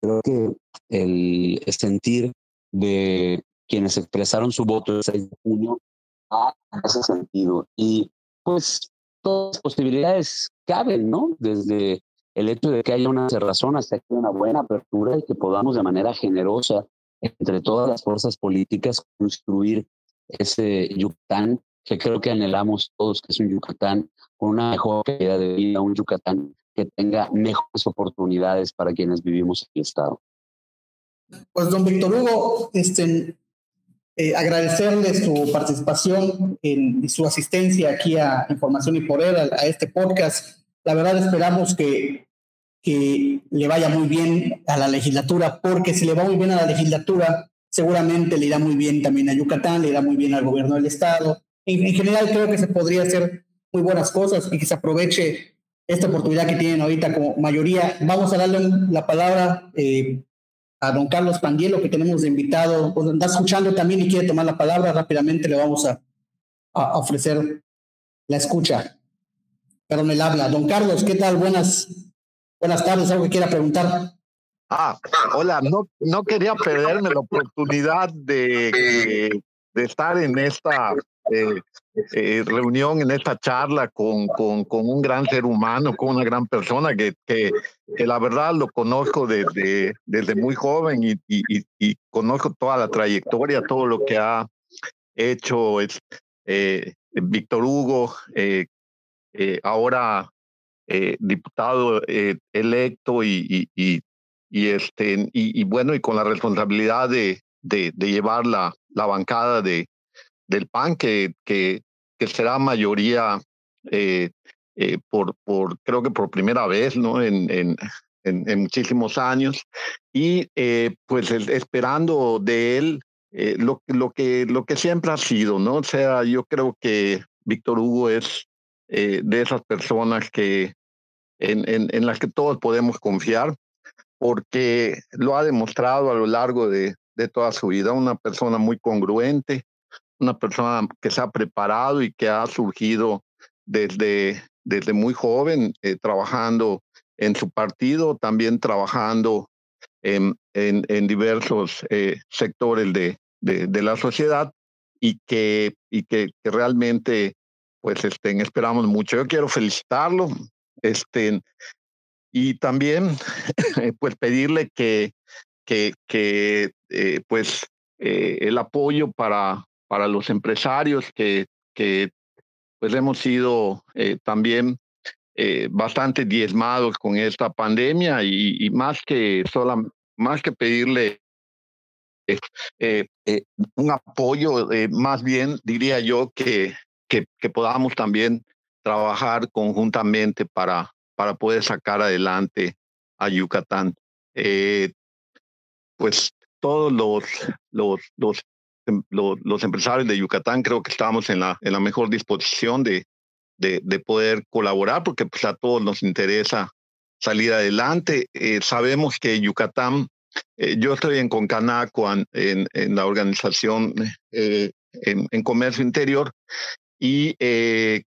Speaker 4: Creo que el, sentir de quienes expresaron su voto el 6 de junio en ese sentido. Y pues todas las posibilidades caben, ¿no? Desde el hecho de que haya una cerrazón hasta que haya una buena apertura y que podamos de manera generosa entre todas las fuerzas políticas construir ese Yucatán que creo que anhelamos todos, que es un Yucatán con una mejor calidad de vida, un Yucatán que tenga mejores oportunidades para quienes vivimos en el Estado.
Speaker 1: Pues don Víctor Hugo, este, eh, agradecerle su participación y su asistencia aquí a Información y Poder, a este podcast. La verdad esperamos que que le vaya muy bien a la legislatura, porque si le va muy bien a la legislatura, seguramente le irá muy bien también a Yucatán, le irá muy bien al gobierno del estado. En, general creo que se podría hacer muy buenas cosas y que se aproveche esta oportunidad que tienen ahorita como mayoría. Vamos a darle la palabra eh, a don Carlos Pandielo, que tenemos de invitado, pues está escuchando también y quiere tomar la palabra, rápidamente le vamos a, a ofrecer la escucha. Perdón, el habla. Don Carlos, ¿qué tal? Buenas, buenas tardes. ¿Algo que quiera preguntar?
Speaker 5: Ah, hola, no, no quería perderme la oportunidad de, de estar en esta eh, eh, reunión, en esta charla con, con, con, un gran ser humano, con una gran persona que, la verdad lo conozco desde, desde muy joven y, y, conozco toda la trayectoria, todo lo que ha hecho eh, Víctor Hugo, eh, eh, ahora diputado electo y, y, este, y, bueno, y con la responsabilidad de, de, llevar la, la, bancada de, del PAN, que, que será mayoría por, por, creo que por primera vez, ¿no? En, en, en, muchísimos años. Y pues esperando de él lo, lo, que, lo que siempre ha sido, ¿no? O sea, yo creo que Víctor Hugo es eh, de esas personas que en, en, en, las que todos podemos confiar, porque lo ha demostrado a lo largo de, de toda su vida, una persona muy congruente, una persona que se ha preparado y que ha surgido desde, desde muy joven, eh, trabajando en su partido, también trabajando en, en, diversos eh, sectores de, de, la sociedad y que, y que, realmente pues este, esperamos mucho. Yo quiero felicitarlo este, y también <laughs> pues pedirle que, que, que eh, pues el apoyo para, para los empresarios que, que pues hemos sido eh, también eh, bastante diezmados con esta pandemia y, más que sola, más que pedirle eh, eh, un apoyo, más bien diría yo que que, que podamos también trabajar conjuntamente para, para poder sacar adelante a Yucatán. Pues todos los, los, los, em, los, los, empresarios de Yucatán creo que estamos en la, en la mejor disposición de, de, de poder colaborar porque pues, a todos nos interesa salir adelante. Eh, sabemos que Yucatán, eh, yo estoy en Concanaco, en, en, en la organización eh, en, en, comercio interior, y eh,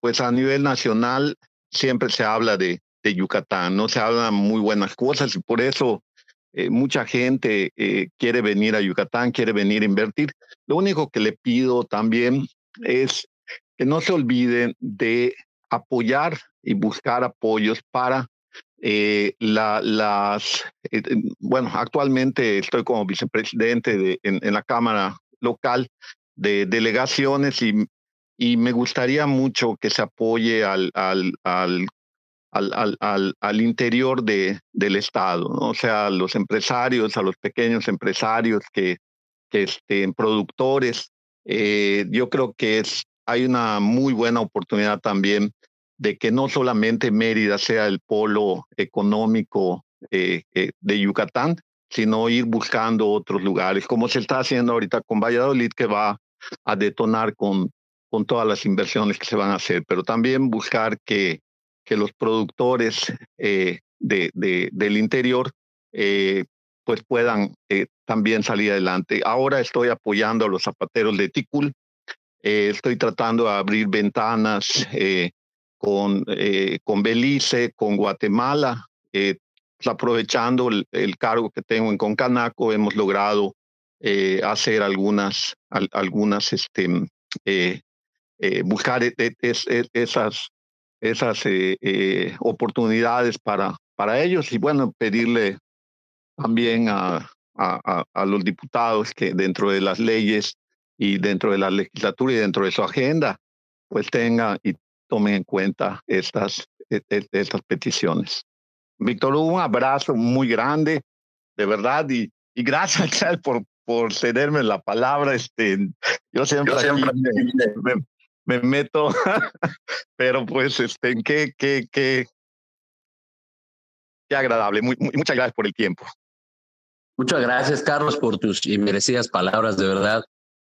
Speaker 5: pues a nivel nacional siempre se habla de, de, Yucatán, no se hablan muy buenas cosas y por eso eh, mucha gente eh, quiere venir a Yucatán, quiere venir a invertir. Lo único que le pido también es que no se olviden de apoyar y buscar apoyos para eh, la, las, bueno, actualmente estoy como vicepresidente de, en, la Cámara local de delegaciones y me gustaría mucho que se apoye al, al, al, al interior de, del Estado, ¿no? o sea, a los empresarios, a los pequeños empresarios que, que estén productores. Eh, yo creo que es, hay una muy buena oportunidad también de que no solamente Mérida sea el polo económico eh, eh, de Yucatán, sino ir buscando otros lugares, como se está haciendo ahorita con Valladolid, que va a detonar con con todas las inversiones que se van a hacer, pero también buscar que, que los productores eh, de, de, del interior eh, pues puedan eh, también salir adelante. Ahora estoy apoyando a los zapateros de Ticul, estoy tratando de abrir ventanas con, con Belice, con Guatemala, aprovechando el, cargo que tengo en Concanaco, hemos logrado hacer algunas, al, algunas este, buscar e, e, es, es, esas, esas eh, eh, oportunidades para, para ellos y bueno, pedirle también a, a, a, los diputados que dentro de las leyes y dentro de la legislatura y dentro de su agenda, pues tengan y tomen en cuenta estas, e, estas peticiones. Víctor, un abrazo muy grande, de verdad, y, y gracias <laughs> por, por cederme la palabra. Este, yo siempre, yo siempre me, me, me meto, <laughs> pero pues, este, qué, qué, qué, qué agradable. Muy, muchas gracias por el tiempo.
Speaker 4: Muchas gracias, Carlos, por tus inmerecidas palabras, de verdad.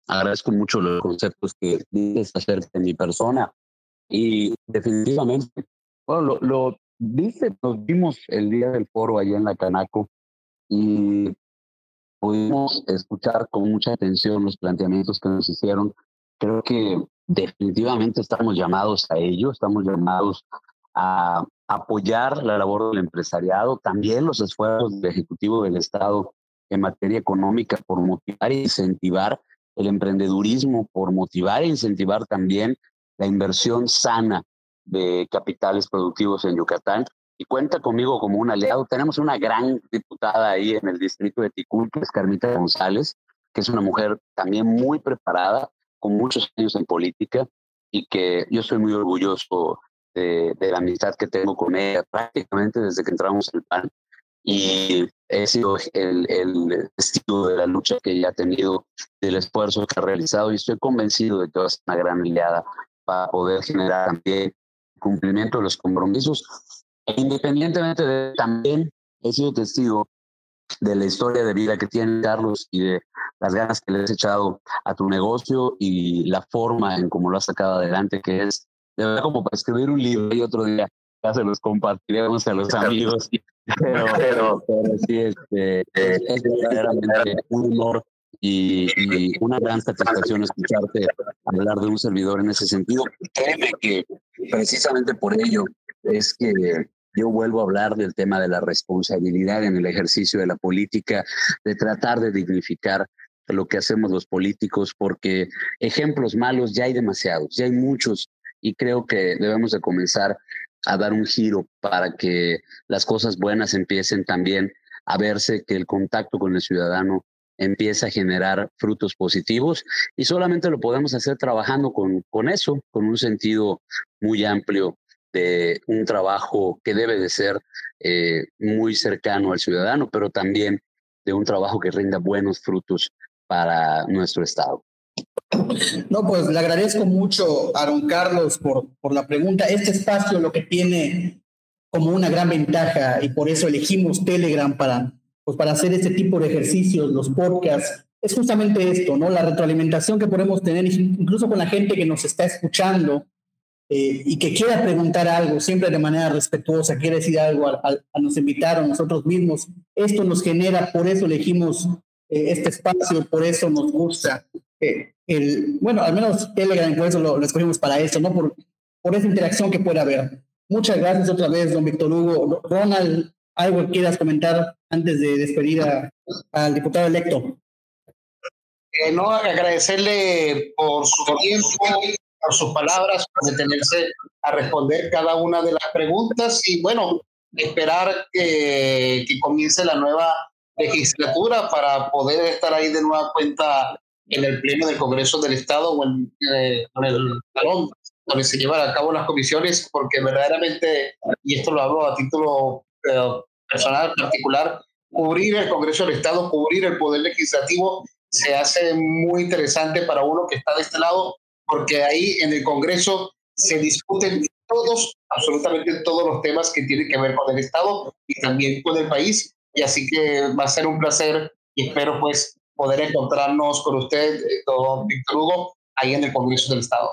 Speaker 4: Agradezco mucho los conceptos que dices acerca de mi persona. Y definitivamente, bueno, lo, lo dice, nos vimos el día del foro allá en la Canaco y pudimos escuchar con mucha atención los planteamientos que nos hicieron. Creo que definitivamente estamos llamados a ello, estamos llamados a apoyar la labor del empresariado, también los esfuerzos del Ejecutivo del Estado en materia económica por motivar e incentivar el emprendedurismo, por motivar e incentivar también la inversión sana de capitales productivos en Yucatán y cuenta conmigo como un aliado. Tenemos una gran diputada ahí en el distrito de Ticul, que es Carmita González, que es una mujer también muy preparada, con muchos años en política y que yo soy muy orgulloso de, la amistad que tengo con ella prácticamente desde que entramos el PAN y he sido el, el testigo de la lucha que ella ha tenido, del esfuerzo que ha realizado y estoy convencido de que va a ser una gran aliada para poder generar también cumplimiento de los compromisos. E independientemente de también he sido testigo de la historia de vida que tiene Carlos y de las ganas que le has echado a tu negocio y la forma en cómo lo has sacado adelante, que es de verdad como para escribir un libro y otro día ya se los compartiremos a los <laughs> amigos. <laughs> Pero, pero, pero sí, este, es verdaderamente un honor y, una gran satisfacción escucharte hablar de un servidor en ese sentido. Créeme que precisamente por ello es que yo vuelvo a hablar del tema de la responsabilidad en el ejercicio de la política, de tratar de dignificar lo que hacemos los políticos, porque ejemplos malos ya hay demasiados, ya hay muchos, y creo que debemos de comenzar a dar un giro para que las cosas buenas empiecen también a verse, que el contacto con el ciudadano empieza a generar frutos positivos y solamente lo podemos hacer trabajando con, con eso, con un sentido muy amplio de un trabajo que debe de ser eh, muy cercano al ciudadano, pero también de un trabajo que rinda buenos frutos para nuestro Estado.
Speaker 1: No, pues le agradezco mucho a don Carlos por, por la pregunta. Este espacio lo que tiene como una gran ventaja y por eso elegimos Telegram para, pues para hacer este tipo de ejercicios, los podcasts, es justamente esto, ¿no? La retroalimentación que podemos tener incluso con la gente que nos está escuchando eh, y que quiera preguntar algo, siempre de manera respetuosa, quiere decir algo a, a, nos invitar a nosotros mismos. Esto nos genera, por eso elegimos eh, este espacio, por eso nos gusta. Eh, el, bueno, al menos Telegram, por eso lo, escogimos para eso, ¿no? Por, por esa interacción que puede haber. Muchas gracias otra vez, don Víctor Hugo. Ronald, algo que quieras comentar antes de despedir al diputado electo.
Speaker 2: Eh, no, agradecerle por su tiempo, por sus palabras, por detenerse a responder cada una de las preguntas y bueno, esperar que, que comience la nueva legislatura para poder estar ahí de nueva cuenta en el Pleno del Congreso del Estado o en, eh, el salón donde se llevan a cabo las comisiones, porque verdaderamente, y esto lo hablo a título eh, personal, particular, cubrir el Congreso del Estado, cubrir el Poder Legislativo, se hace muy interesante para uno que está de este lado, porque ahí en el Congreso se discuten todos, absolutamente todos los temas que tienen que ver con el Estado y también con el país. Y así que va a ser un placer y espero pues poder encontrarnos con usted, don Víctor Hugo, ahí en el Congreso del Estado.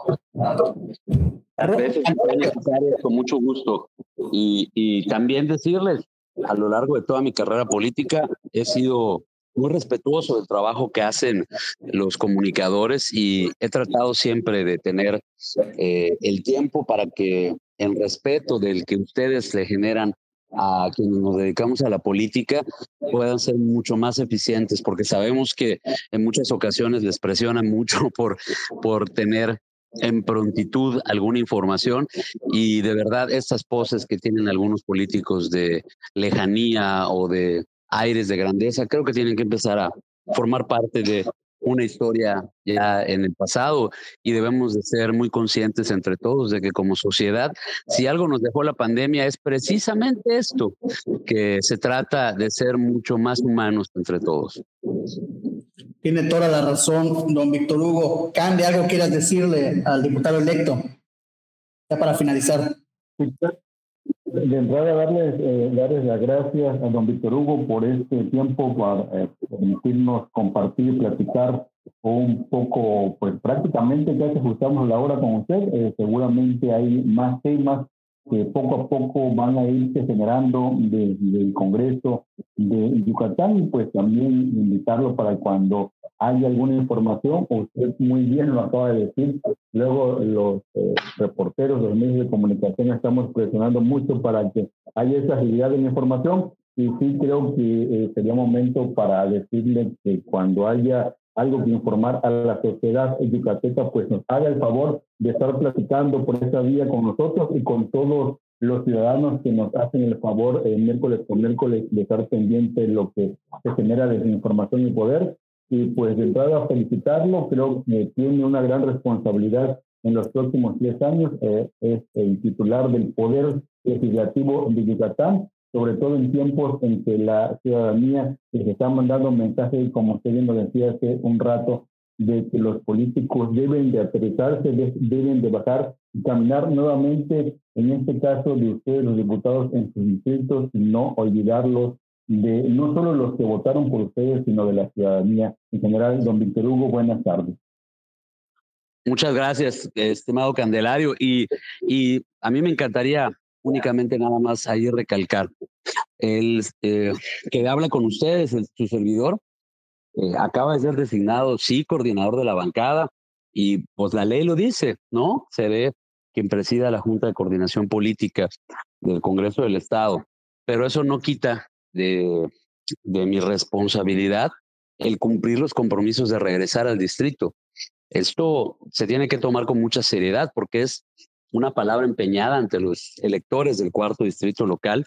Speaker 4: Con mucho gusto. Y, y también decirles, a lo largo de toda mi carrera política, he sido muy respetuoso del trabajo que hacen los comunicadores y he tratado siempre de tener eh, el tiempo para que en respeto del que ustedes le generan a quienes nos dedicamos a la política puedan ser mucho más eficientes, porque sabemos que en muchas ocasiones les presionan mucho <laughs> por, por tener en prontitud alguna información. Y de verdad estas poses que tienen algunos políticos de lejanía o de aires de grandeza, creo que tienen que empezar a formar parte de una historia ya en el pasado y debemos de ser muy conscientes entre todos de que como sociedad, si algo nos dejó la pandemia es precisamente esto, que se trata de ser mucho más humanos entre todos.
Speaker 1: Tiene toda la razón, don Víctor Hugo. Cande, algo quieras decirle al diputado electo, ya para finalizar.
Speaker 3: De entrada, darles, eh, darles las gracias a don Víctor Hugo por este tiempo, para eh, permitirnos compartir, platicar un poco, pues prácticamente ya que ajustamos la hora con usted. Eh, seguramente hay más temas que poco a poco van a irse generando desde el Congreso de Yucatán y pues también invitarlo para cuando haya alguna información, usted muy bien lo acaba de decir, luego los eh, reporteros, los medios de comunicación estamos presionando mucho para que haya esa agilidad de la información y sí creo que eh, sería momento para decirle que cuando haya algo que informar a la sociedad yucateca, pues nos haga el favor de estar platicando por esa vía con nosotros y con todos los ciudadanos que nos hacen el favor eh, miércoles con miércoles de estar pendiente de lo que se genera desinformación y poder. Y pues de entrada felicitarlo, creo que tiene una gran responsabilidad en los próximos 10 años, eh, es el titular del Poder Legislativo de Yucatán sobre todo en tiempos en que la ciudadanía se está mandando mensajes, como usted bien lo decía hace un rato, de que los políticos deben de aterrizarse, deben de bajar y caminar nuevamente, en este caso de ustedes, los diputados en sus distritos, y no olvidarlos de no solo los que votaron por ustedes, sino de la ciudadanía en general. Don Víctor Hugo, buenas tardes.
Speaker 4: Muchas gracias, estimado Candelario. Y, y a mí me encantaría únicamente nada más ahí recalcar. El eh, que habla con ustedes, su servidor, eh, acaba de ser designado, sí, coordinador de la bancada, y pues la ley lo dice, ¿no? Se ve quien presida la Junta de Coordinación Política del Congreso del Estado. Pero eso no quita de, de mi responsabilidad el cumplir los compromisos de regresar al distrito. Esto se tiene que tomar con mucha seriedad porque es una palabra empeñada ante los electores del cuarto distrito local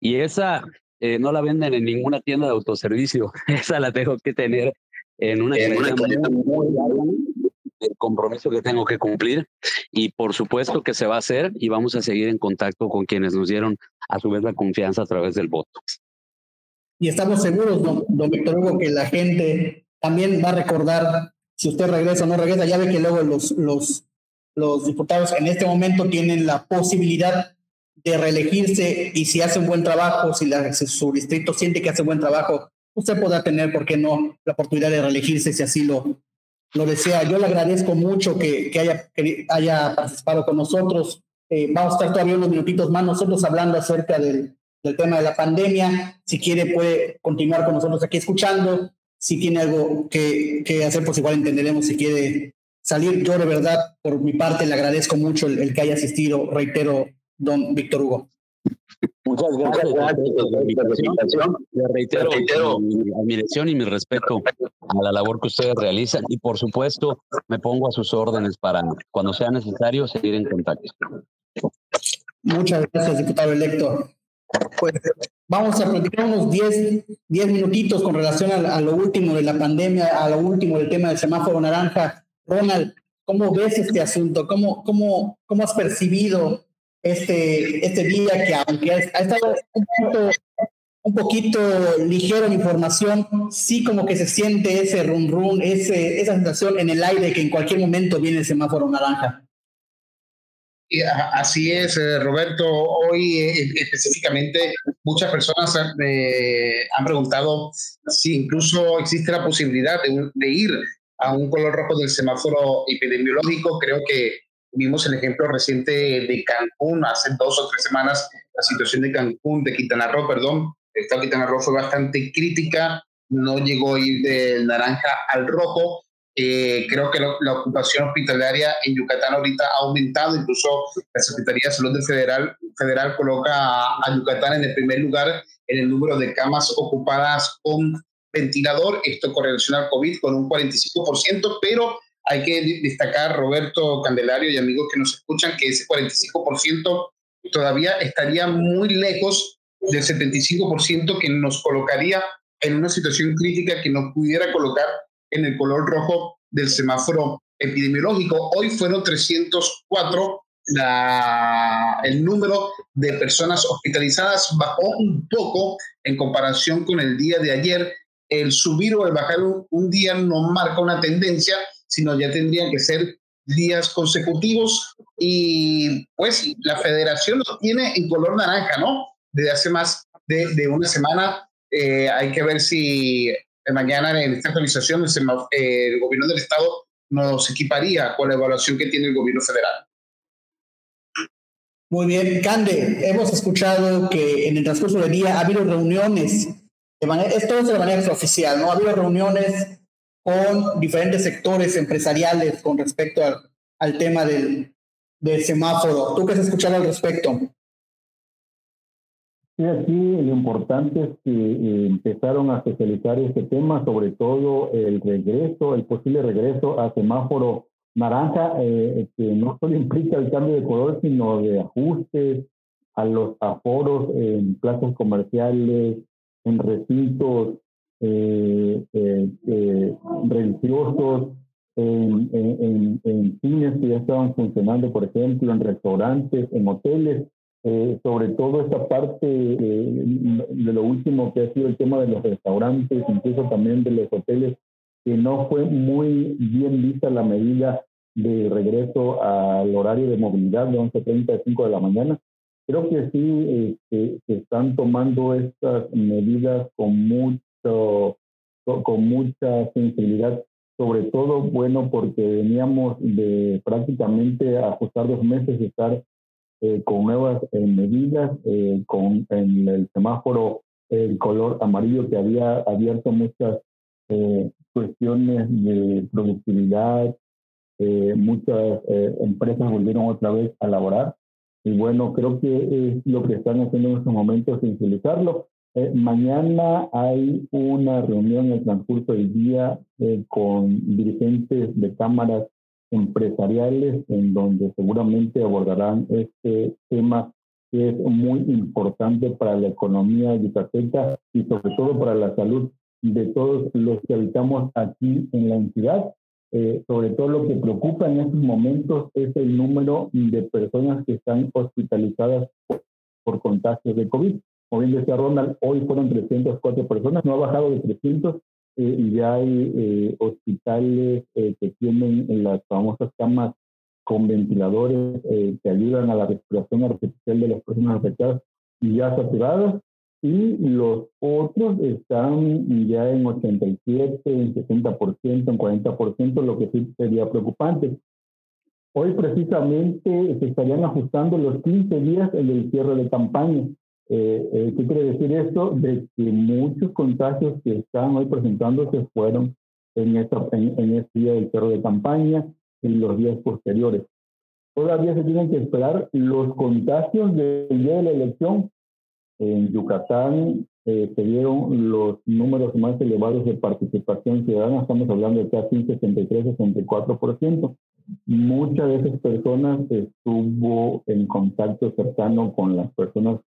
Speaker 4: y esa eh, no la venden en ninguna tienda de autoservicio, <laughs> esa la tengo que tener en una, en muy, el compromiso que tengo que cumplir y por supuesto que se va a hacer y vamos a seguir en contacto con quienes nos dieron a su vez la confianza a través del voto.
Speaker 1: Y estamos seguros, don, don Víctor Hugo, que la gente también va a recordar si usted regresa o no regresa. Ya ve que luego los, los los diputados en este momento tienen la posibilidad de reelegirse y si hacen buen trabajo, si, su distrito siente que hace buen trabajo, usted podrá tener, ¿por qué no?, la oportunidad de reelegirse si así lo, lo desea. Yo le agradezco mucho que, que, haya, haya participado con nosotros. Eh, vamos a estar todavía unos minutitos más nosotros hablando acerca del, del tema de la pandemia. Si quiere, puede continuar con nosotros aquí escuchando. Si tiene algo que, que hacer, pues igual entenderemos si quiere salir. Yo de verdad, por mi parte, le agradezco mucho el, que haya asistido, reitero, don Víctor Hugo.
Speaker 4: Muchas gracias, por la invitación. Le reitero, reitero mi admiración y mi respeto a la labor que ustedes realizan y por supuesto me pongo a sus órdenes para cuando sea necesario seguir en contacto.
Speaker 1: Muchas gracias, diputado electo. Pues vamos a platicar unos 10, 10 minutitos con relación a, a, lo último de la pandemia, a lo último del tema del semáforo naranja Ronald, ¿cómo ves este asunto? ¿Cómo, cómo, cómo has percibido este, este día que aunque ha, estado un poquito, ligero en información, sí como que se siente ese run run, ese, esa sensación en el aire que en cualquier momento viene el semáforo naranja?
Speaker 2: Así es, eh, Roberto. Hoy eh, específicamente muchas personas eh, han preguntado si incluso existe la posibilidad de ir a un color rojo del semáforo epidemiológico. Creo que vimos el ejemplo reciente de Cancún hace dos o tres semanas, la situación de Cancún, de Quintana Roo, perdón. Esta Quintana Roo fue bastante crítica, no llegó a ir del naranja al rojo. Eh, creo que la ocupación hospitalaria en Yucatán ahorita ha aumentado, incluso la Secretaría de Salud Federal, Federal coloca a, a Yucatán en el primer lugar en el número de camas ocupadas con ventilador, esto correlaciona al COVID con un 45%, pero hay que destacar, Roberto Candelario y amigos que nos escuchan, que ese 45% todavía estaría muy lejos del 75% que nos colocaría en una situación crítica que nos pudiera colocar en el color rojo del semáforo epidemiológico. Hoy fueron 304 la, el número de personas hospitalizadas bajó un poco en comparación con el día de ayer el subir o el bajar un, día no marca una tendencia, sino ya tendrían que ser días consecutivos y pues la federación lo tiene en color naranja, ¿no? Desde hace más de, de una semana. Eh, hay que ver si mañana en esta actualización el, el gobierno del estado nos equiparía con la evaluación que tiene el gobierno federal.
Speaker 1: Muy bien, Cande, hemos escuchado que en el transcurso del día ha habido reuniones, de manera, esto es de manera extraoficial, ¿no? Ha habido reuniones con diferentes sectores empresariales con respecto al, al tema del, semáforo. ¿Tú qué has escuchado al respecto?
Speaker 3: Sí, aquí lo importante es que eh, empezaron a especializar este tema, sobre todo el regreso, el posible regreso a semáforo naranja, eh, que no solo implica el cambio de color, sino de ajustes a los aforos en plazas comerciales, en recintos eh, eh, eh religiosos, en, en, en, cines que ya estaban funcionando, por ejemplo, en restaurantes, en hoteles, sobre todo esta parte de lo último que ha sido el tema de los restaurantes, incluso también de los hoteles, que no fue muy bien vista la medida de regreso al horario de movilidad de 11.30 a 5 de la mañana. Creo que sí este, se están tomando estas medidas con mucho con mucha sensibilidad, sobre todo, bueno, porque veníamos de prácticamente ajustar dos meses de estar eh, con nuevas eh, medidas, eh, con el semáforo el color amarillo que había abierto muchas cuestiones de productividad, eh, muchas eh, empresas volvieron otra vez a laborar. Y bueno, creo que es lo que están haciendo en estos momentos sin utilizarlo. Eh, mañana hay una reunión en el transcurso del día con dirigentes de cámaras empresariales en donde seguramente abordarán este tema que es muy importante para la economía de Yucateca y sobre todo para la salud de todos los que habitamos aquí en la entidad eh, sobre todo lo que preocupa en estos momentos es el número de personas que están hospitalizadas por, contagios de COVID. Como bien decía Ronald, hoy fueron 304 personas, no ha bajado de 300 eh, y ya hay eh, hospitales que tienen las famosas camas con ventiladores que ayudan a la respiración artificial de las personas afectadas y ya saturadas y los otros están ya en 87, en 60%, en 40%, lo que sí sería preocupante. Hoy precisamente se estarían ajustando los 15 días en el cierre de campaña. Eh, eh, ¿Qué quiere decir esto? De que muchos contagios que están hoy presentándose fueron en, esta, en, en este día del cierre de campaña, en los días posteriores. Todavía se tienen que esperar los contagios del día de la elección en Yucatán eh, se dieron los números más elevados de participación ciudadana, estamos hablando de casi un 63-64%. Muchas de esas personas estuvo en contacto cercano con las personas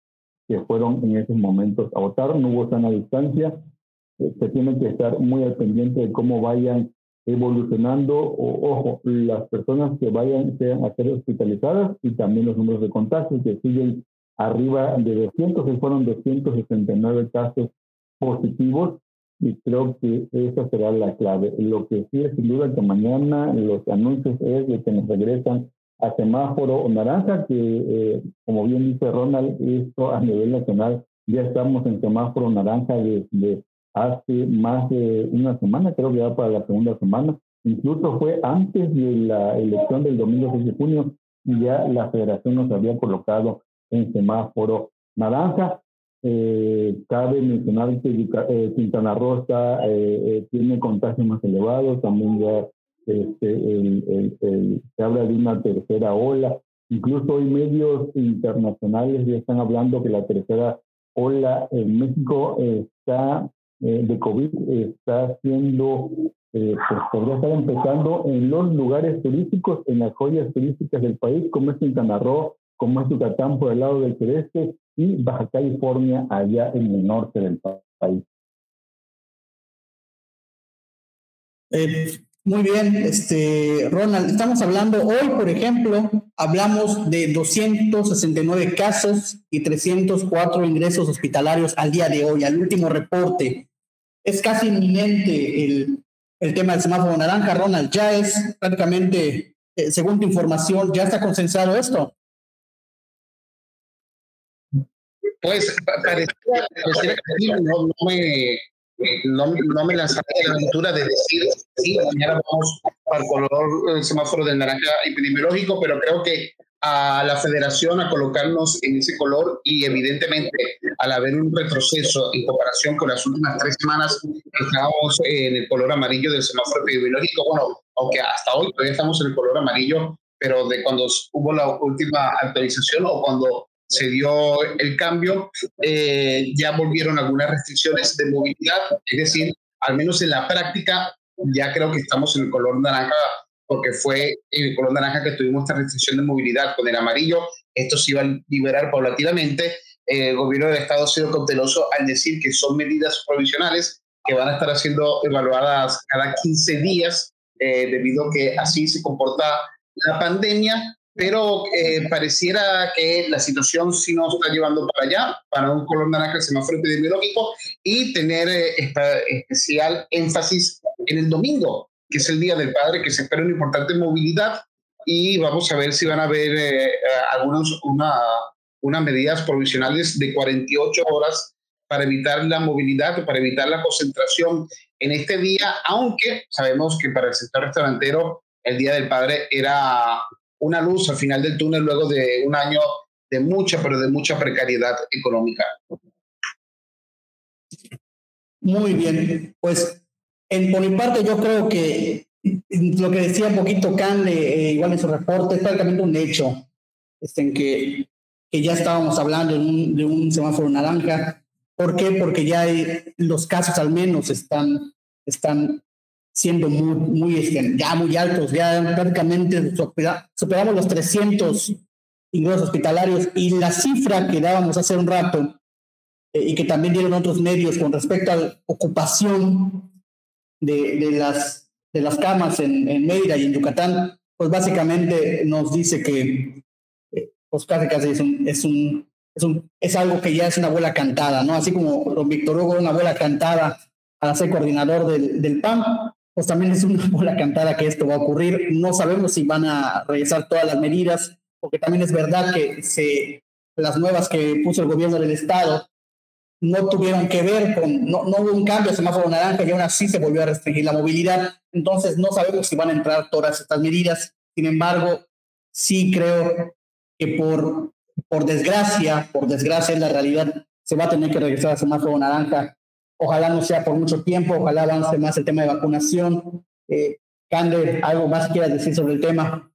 Speaker 3: que fueron en esos momentos a votar, no hubo sana distancia, eh, se tiene que estar muy al pendiente de cómo vayan evolucionando, o, ojo, las personas que vayan sean a ser hospitalizadas y también los números de contagios que siguen arriba de 200, se fueron 269 casos positivos y creo que esa será la clave. Lo que sí es sin duda que mañana los anuncios es de que nos regresan a semáforo naranja, que eh, como bien dice Ronald, esto a nivel nacional ya estamos en semáforo naranja desde hace más de una semana, creo que ya para la segunda semana. Incluso fue antes de la elección del domingo 6 de junio y ya la federación nos había colocado en semáforo naranja. Eh, cabe mencionar que eh, Quintana Roo eh, tiene contagios más elevados, también ya este, se habla de una tercera ola. Incluso hoy medios internacionales ya están hablando que la tercera ola en México está de COVID está siendo, pues podría estar empezando en los lugares turísticos, en las joyas turísticas del país, como es Quintana Roo, como es Yucatán por el lado del sureste y Baja California allá en el norte del país.
Speaker 1: Eh, muy bien, este, Ronald, estamos hablando hoy, por ejemplo, hablamos de 269 casos y 304 ingresos hospitalarios al día de hoy, al último reporte. Es casi inminente el, el tema del semáforo naranja, Ronald, ya es prácticamente eh, según tu información, ya está consensado esto.
Speaker 2: Pues pareciera, que no, me, no, no me lanzaré la aventura de decir, sí, mañana vamos al color semáforo de naranja epidemiológico, pero creo que a la federación a colocarnos en ese color y evidentemente al haber un retroceso en comparación con las últimas tres semanas estábamos en el color amarillo del semáforo epidemiológico, bueno, aunque hasta hoy todavía estamos en el color amarillo, pero de cuando hubo la última actualización o cuando se dio el cambio, eh, ya volvieron algunas restricciones de movilidad, es decir, al menos en la práctica, ya creo que estamos en el color naranja, porque fue en el color naranja que tuvimos esta restricción de movilidad. Con el amarillo, esto se iba a liberar paulatinamente. el gobierno del Estado ha sido cauteloso al decir que son medidas provisionales que van a estar siendo evaluadas cada 15 días, eh, debido a que así se comporta la pandemia pero eh, pareciera que la situación sí nos está llevando para allá, para un color naranja semáforo epidemiológico y tener eh, especial énfasis en el domingo, que es el Día del Padre, que se espera una importante movilidad y vamos a ver si van a haber eh, algunas una, unas medidas provisionales de 48 horas para evitar la movilidad, para evitar la concentración en este día, aunque sabemos que para el sector restaurantero el Día del Padre era una luz al final del túnel luego de un año de mucha, pero de mucha precariedad económica.
Speaker 1: Muy bien, pues en, por mi parte yo creo que lo que decía un poquito Can, eh, igual en su reporte, es prácticamente un hecho, este, en que, que ya estábamos hablando de un, de un semáforo naranja. ¿Por qué? Porque ya hay, los casos al menos están, están siendo muy, muy, este, ya muy altos, ya prácticamente superamos los 300 ingresos hospitalarios y la cifra que dábamos hace un rato eh, y que también dieron otros medios con respecto a la ocupación de, de las, de las camas en, en Mérida y en Yucatán, pues básicamente nos dice que eh, pues casi casi es un, es un, es un, es algo que ya es una abuela cantada, ¿no? Así como don Víctor Hugo, una abuela cantada para ser coordinador del, del PAN, pues también es una <laughs> bola cantada que esto va a ocurrir. No sabemos si van a regresar todas las medidas, porque también es verdad que se, las nuevas que puso el gobierno del Estado no tuvieron que ver con, no, no hubo un cambio de semáforo naranja y aún así se volvió a restringir la movilidad. Entonces no sabemos si van a entrar todas estas medidas. Sin embargo, sí creo que por, por desgracia, por desgracia en la realidad, se va a tener que regresar a semáforo naranja Ojalá no sea por mucho tiempo, ojalá avance más el tema de vacunación. Eh, Cande, ¿algo más quieras decir sobre el tema?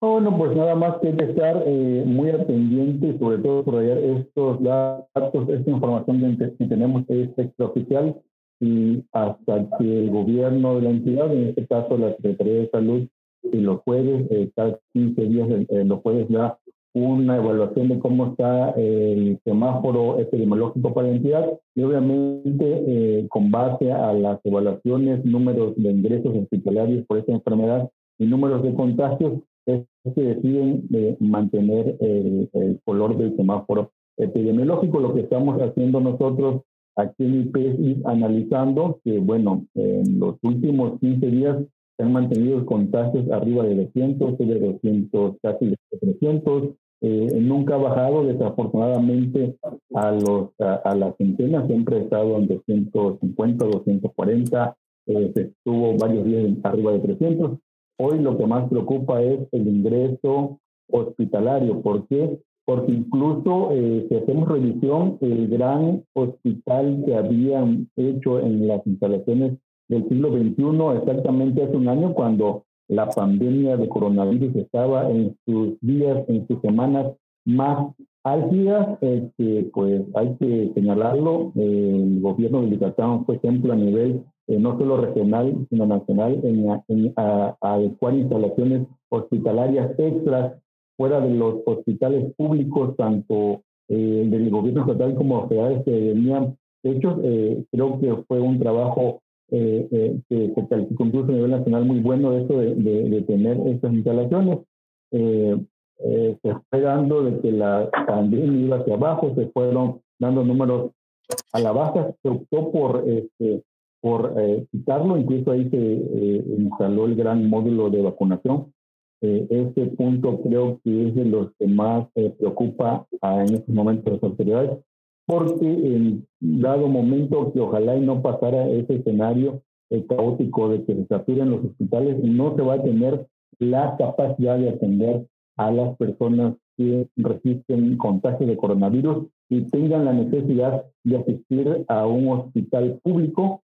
Speaker 3: Bueno, pues nada más que estar eh, muy atendiente, sobre todo por estos datos, esta información que tenemos es extraoficial y hasta que el gobierno de la entidad, en este caso la Secretaría de Salud, y los jueves, eh, cada 15 días, eh, los jueves ya una evaluación de cómo está el semáforo epidemiológico para la entidad y obviamente eh, con base a las evaluaciones, números de ingresos hospitalarios por esta enfermedad y números de contagios, es que deciden eh, mantener el, color del semáforo epidemiológico. Lo que estamos haciendo nosotros aquí en IPES analizando que, bueno, en los últimos 15 días se han mantenido contagios arriba de 200, de 200, casi de 300. Eh, nunca ha bajado, desafortunadamente, a, los, a, la centena, siempre ha estado en 250, 240, eh, se estuvo varios días arriba de 300. Hoy lo que más preocupa es el ingreso hospitalario. ¿Por qué? Porque incluso eh, si hacemos revisión, el gran hospital que habían hecho en las instalaciones del siglo XXI, exactamente hace un año, cuando la pandemia de coronavirus estaba en sus días, en sus semanas más álgidas, este, pues hay que señalarlo, el gobierno de Yucatán fue ejemplo a nivel eh, no solo regional, sino nacional, en, adecuar instalaciones hospitalarias extras fuera de los hospitales públicos, tanto eh, del gobierno estatal como federales que venían hechos. Eh, creo que fue un trabajo eh, eh, que se a nivel nacional muy bueno eso de, de, tener estas instalaciones. Eh, eh, se fue dando de que la pandemia iba hacia abajo, se fueron dando números a la baja, se optó por este, por eh, quitarlo, incluso ahí se eh, instaló el gran módulo de vacunación. Este punto creo que es de los que más preocupa a, en estos momentos las autoridades, porque en dado momento que ojalá y no pasara ese escenario caótico de que se saturen los hospitales, no se va a tener la capacidad de atender a las personas que resisten contagios de coronavirus y tengan la necesidad de asistir a un hospital público,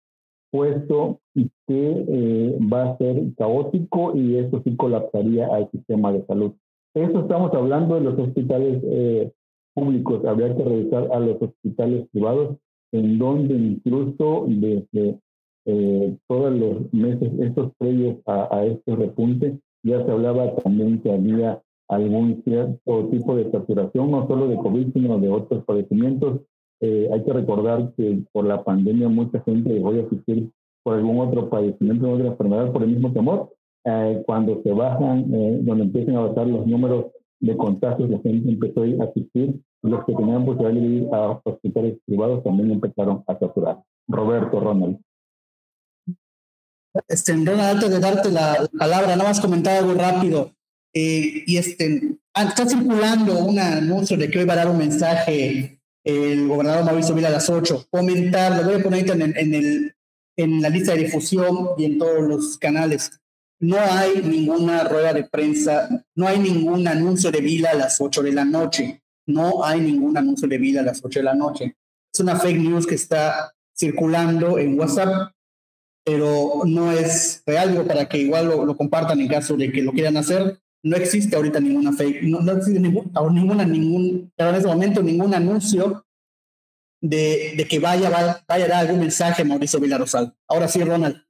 Speaker 3: puesto que eh, va a ser caótico y eso sí colapsaría al sistema de salud. Eso estamos hablando de los hospitales eh, públicos. Habría que revisar a los hospitales privados, en donde incluso desde eh, todos los meses, estos previos a, a este repunte, ya se hablaba también que había algún cierto tipo de saturación, no solo de COVID, sino de otros padecimientos. Eh, hay que recordar que por la pandemia mucha gente dejó de asistir por algún otro padecimiento, otra enfermedad, por el mismo temor. Eh, cuando se bajan, eh, donde empiezan a bajar los números de contagios, la gente empezó a asistir. Los que tenían posibilidad de ir a hospitales privados también empezaron a saturar. Roberto, Ronald.
Speaker 1: Este, Ronald, antes de darte la palabra, nada más comentar algo rápido. Eh, y este, ah, está circulando un anuncio de que hoy va a dar un mensaje el gobernador Mauricio Vila a las 8. Comentar, lo voy a poner en, en, el, en la lista de difusión y en todos los canales. No hay ninguna rueda de prensa, no hay ningún anuncio de Vila a las 8 de la noche. No hay ningún anuncio de Vila a las 8 de la noche. Es una fake news que está circulando en WhatsApp, pero no es real, para que igual lo, lo compartan en caso de que lo quieran hacer no existe ahorita ninguna fake, no, no existe ningún, ninguna, en ese momento ningún anuncio de, que vaya, a dar algún mensaje Mauricio Villarosal. Ahora sí, Ronald.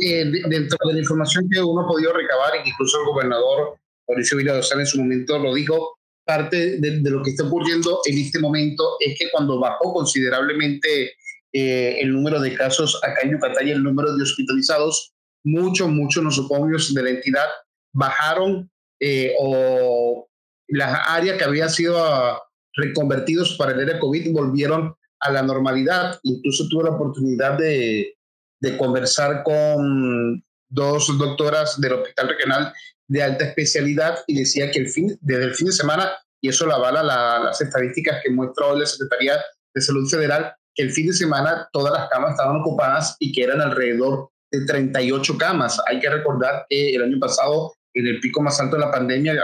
Speaker 2: Eh, dentro de la información que uno ha podido recabar, incluso el gobernador Mauricio Villarosal en su momento lo dijo, parte de, de, lo que está ocurriendo en este momento es que cuando bajó considerablemente eh, el número de casos acá en Yucatán y el número de hospitalizados, muchos, muchos nosocomios de la entidad bajaron eh, o las áreas que habían sido uh, reconvertidos para el área COVID volvieron a la normalidad. Incluso tuve la oportunidad de, de conversar con dos doctoras del Hospital Regional de Alta Especialidad y decía que el fin, desde el fin de semana, y eso lo avala la, las estadísticas que muestra hoy la Secretaría de Salud Federal, que el fin de semana todas las camas estaban ocupadas y que eran alrededor de 38 camas. Hay que recordar que el año pasado, en el pico más alto de la pandemia,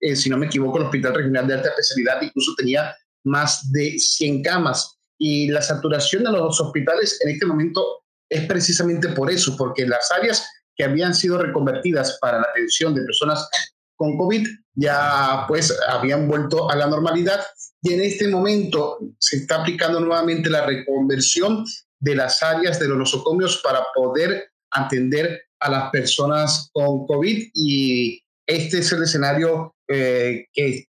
Speaker 2: eh, si no me equivoco, el Hospital Regional de Alta Especialidad incluso tenía más de 100 camas. Y la saturación de los hospitales en este momento es precisamente por eso, porque las áreas que habían sido reconvertidas para la atención de personas con COVID ya pues habían vuelto a la normalidad y en este momento se está aplicando nuevamente la reconversión de las áreas de los nosocomios para poder atender a las personas con COVID y este es el escenario eh, que,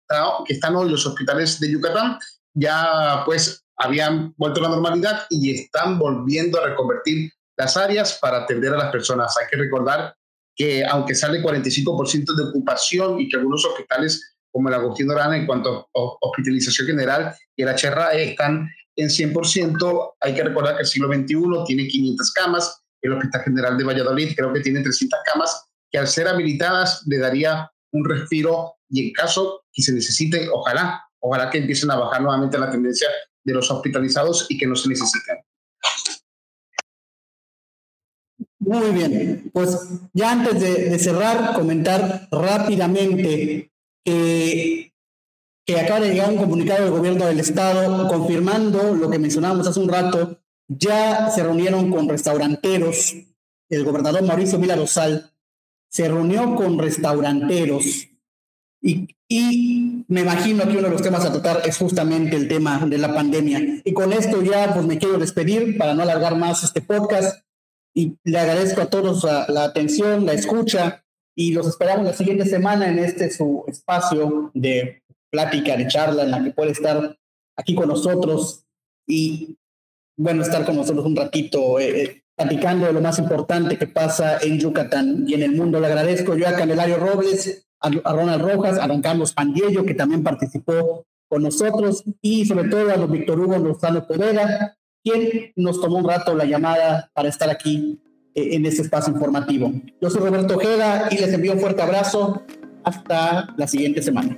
Speaker 2: que están hoy los hospitales de Yucatán. Ya pues habían vuelto a la normalidad y están volviendo a reconvertir las áreas para atender a las personas. Hay que recordar que aunque sale 45% de ocupación y que algunos hospitales como el Agustín Dorana en cuanto a hospitalización general y el HRA están en 100%. Hay que recordar que el siglo XXI tiene 500 camas, el Hospital General de Valladolid creo que tiene 300 camas, que al ser habilitadas le daría un respiro y en caso que se necesite, ojalá, ojalá que empiecen a bajar nuevamente la tendencia de los hospitalizados y que no se necesiten.
Speaker 1: Muy bien, pues ya antes de, cerrar, comentar rápidamente que acaba de llegar un comunicado del gobierno del estado confirmando lo que mencionábamos hace un rato. Ya se reunieron con restauranteros. El gobernador Mauricio Mila Rosal se reunió con restauranteros y, y me imagino que uno de los temas a tratar es justamente el tema de la pandemia. Y con esto ya pues me quiero despedir para no alargar más este podcast y le agradezco a todos la, atención, la escucha y los esperamos la siguiente semana en este su espacio de plática, de charla en la que puede estar aquí con nosotros y, bueno, estar con nosotros un ratito eh, eh, platicando de lo más importante que pasa en Yucatán y en el mundo. Le agradezco yo a Candelario Robles, a, Ronald Rojas, a don Carlos Pandiello, que también participó con nosotros, y sobre todo a los Víctor Hugo Lozano Pereira, quien nos tomó un rato la llamada para estar aquí eh, en este espacio informativo. Yo soy Roberto Ojeda y les envío un fuerte abrazo. Hasta la siguiente semana.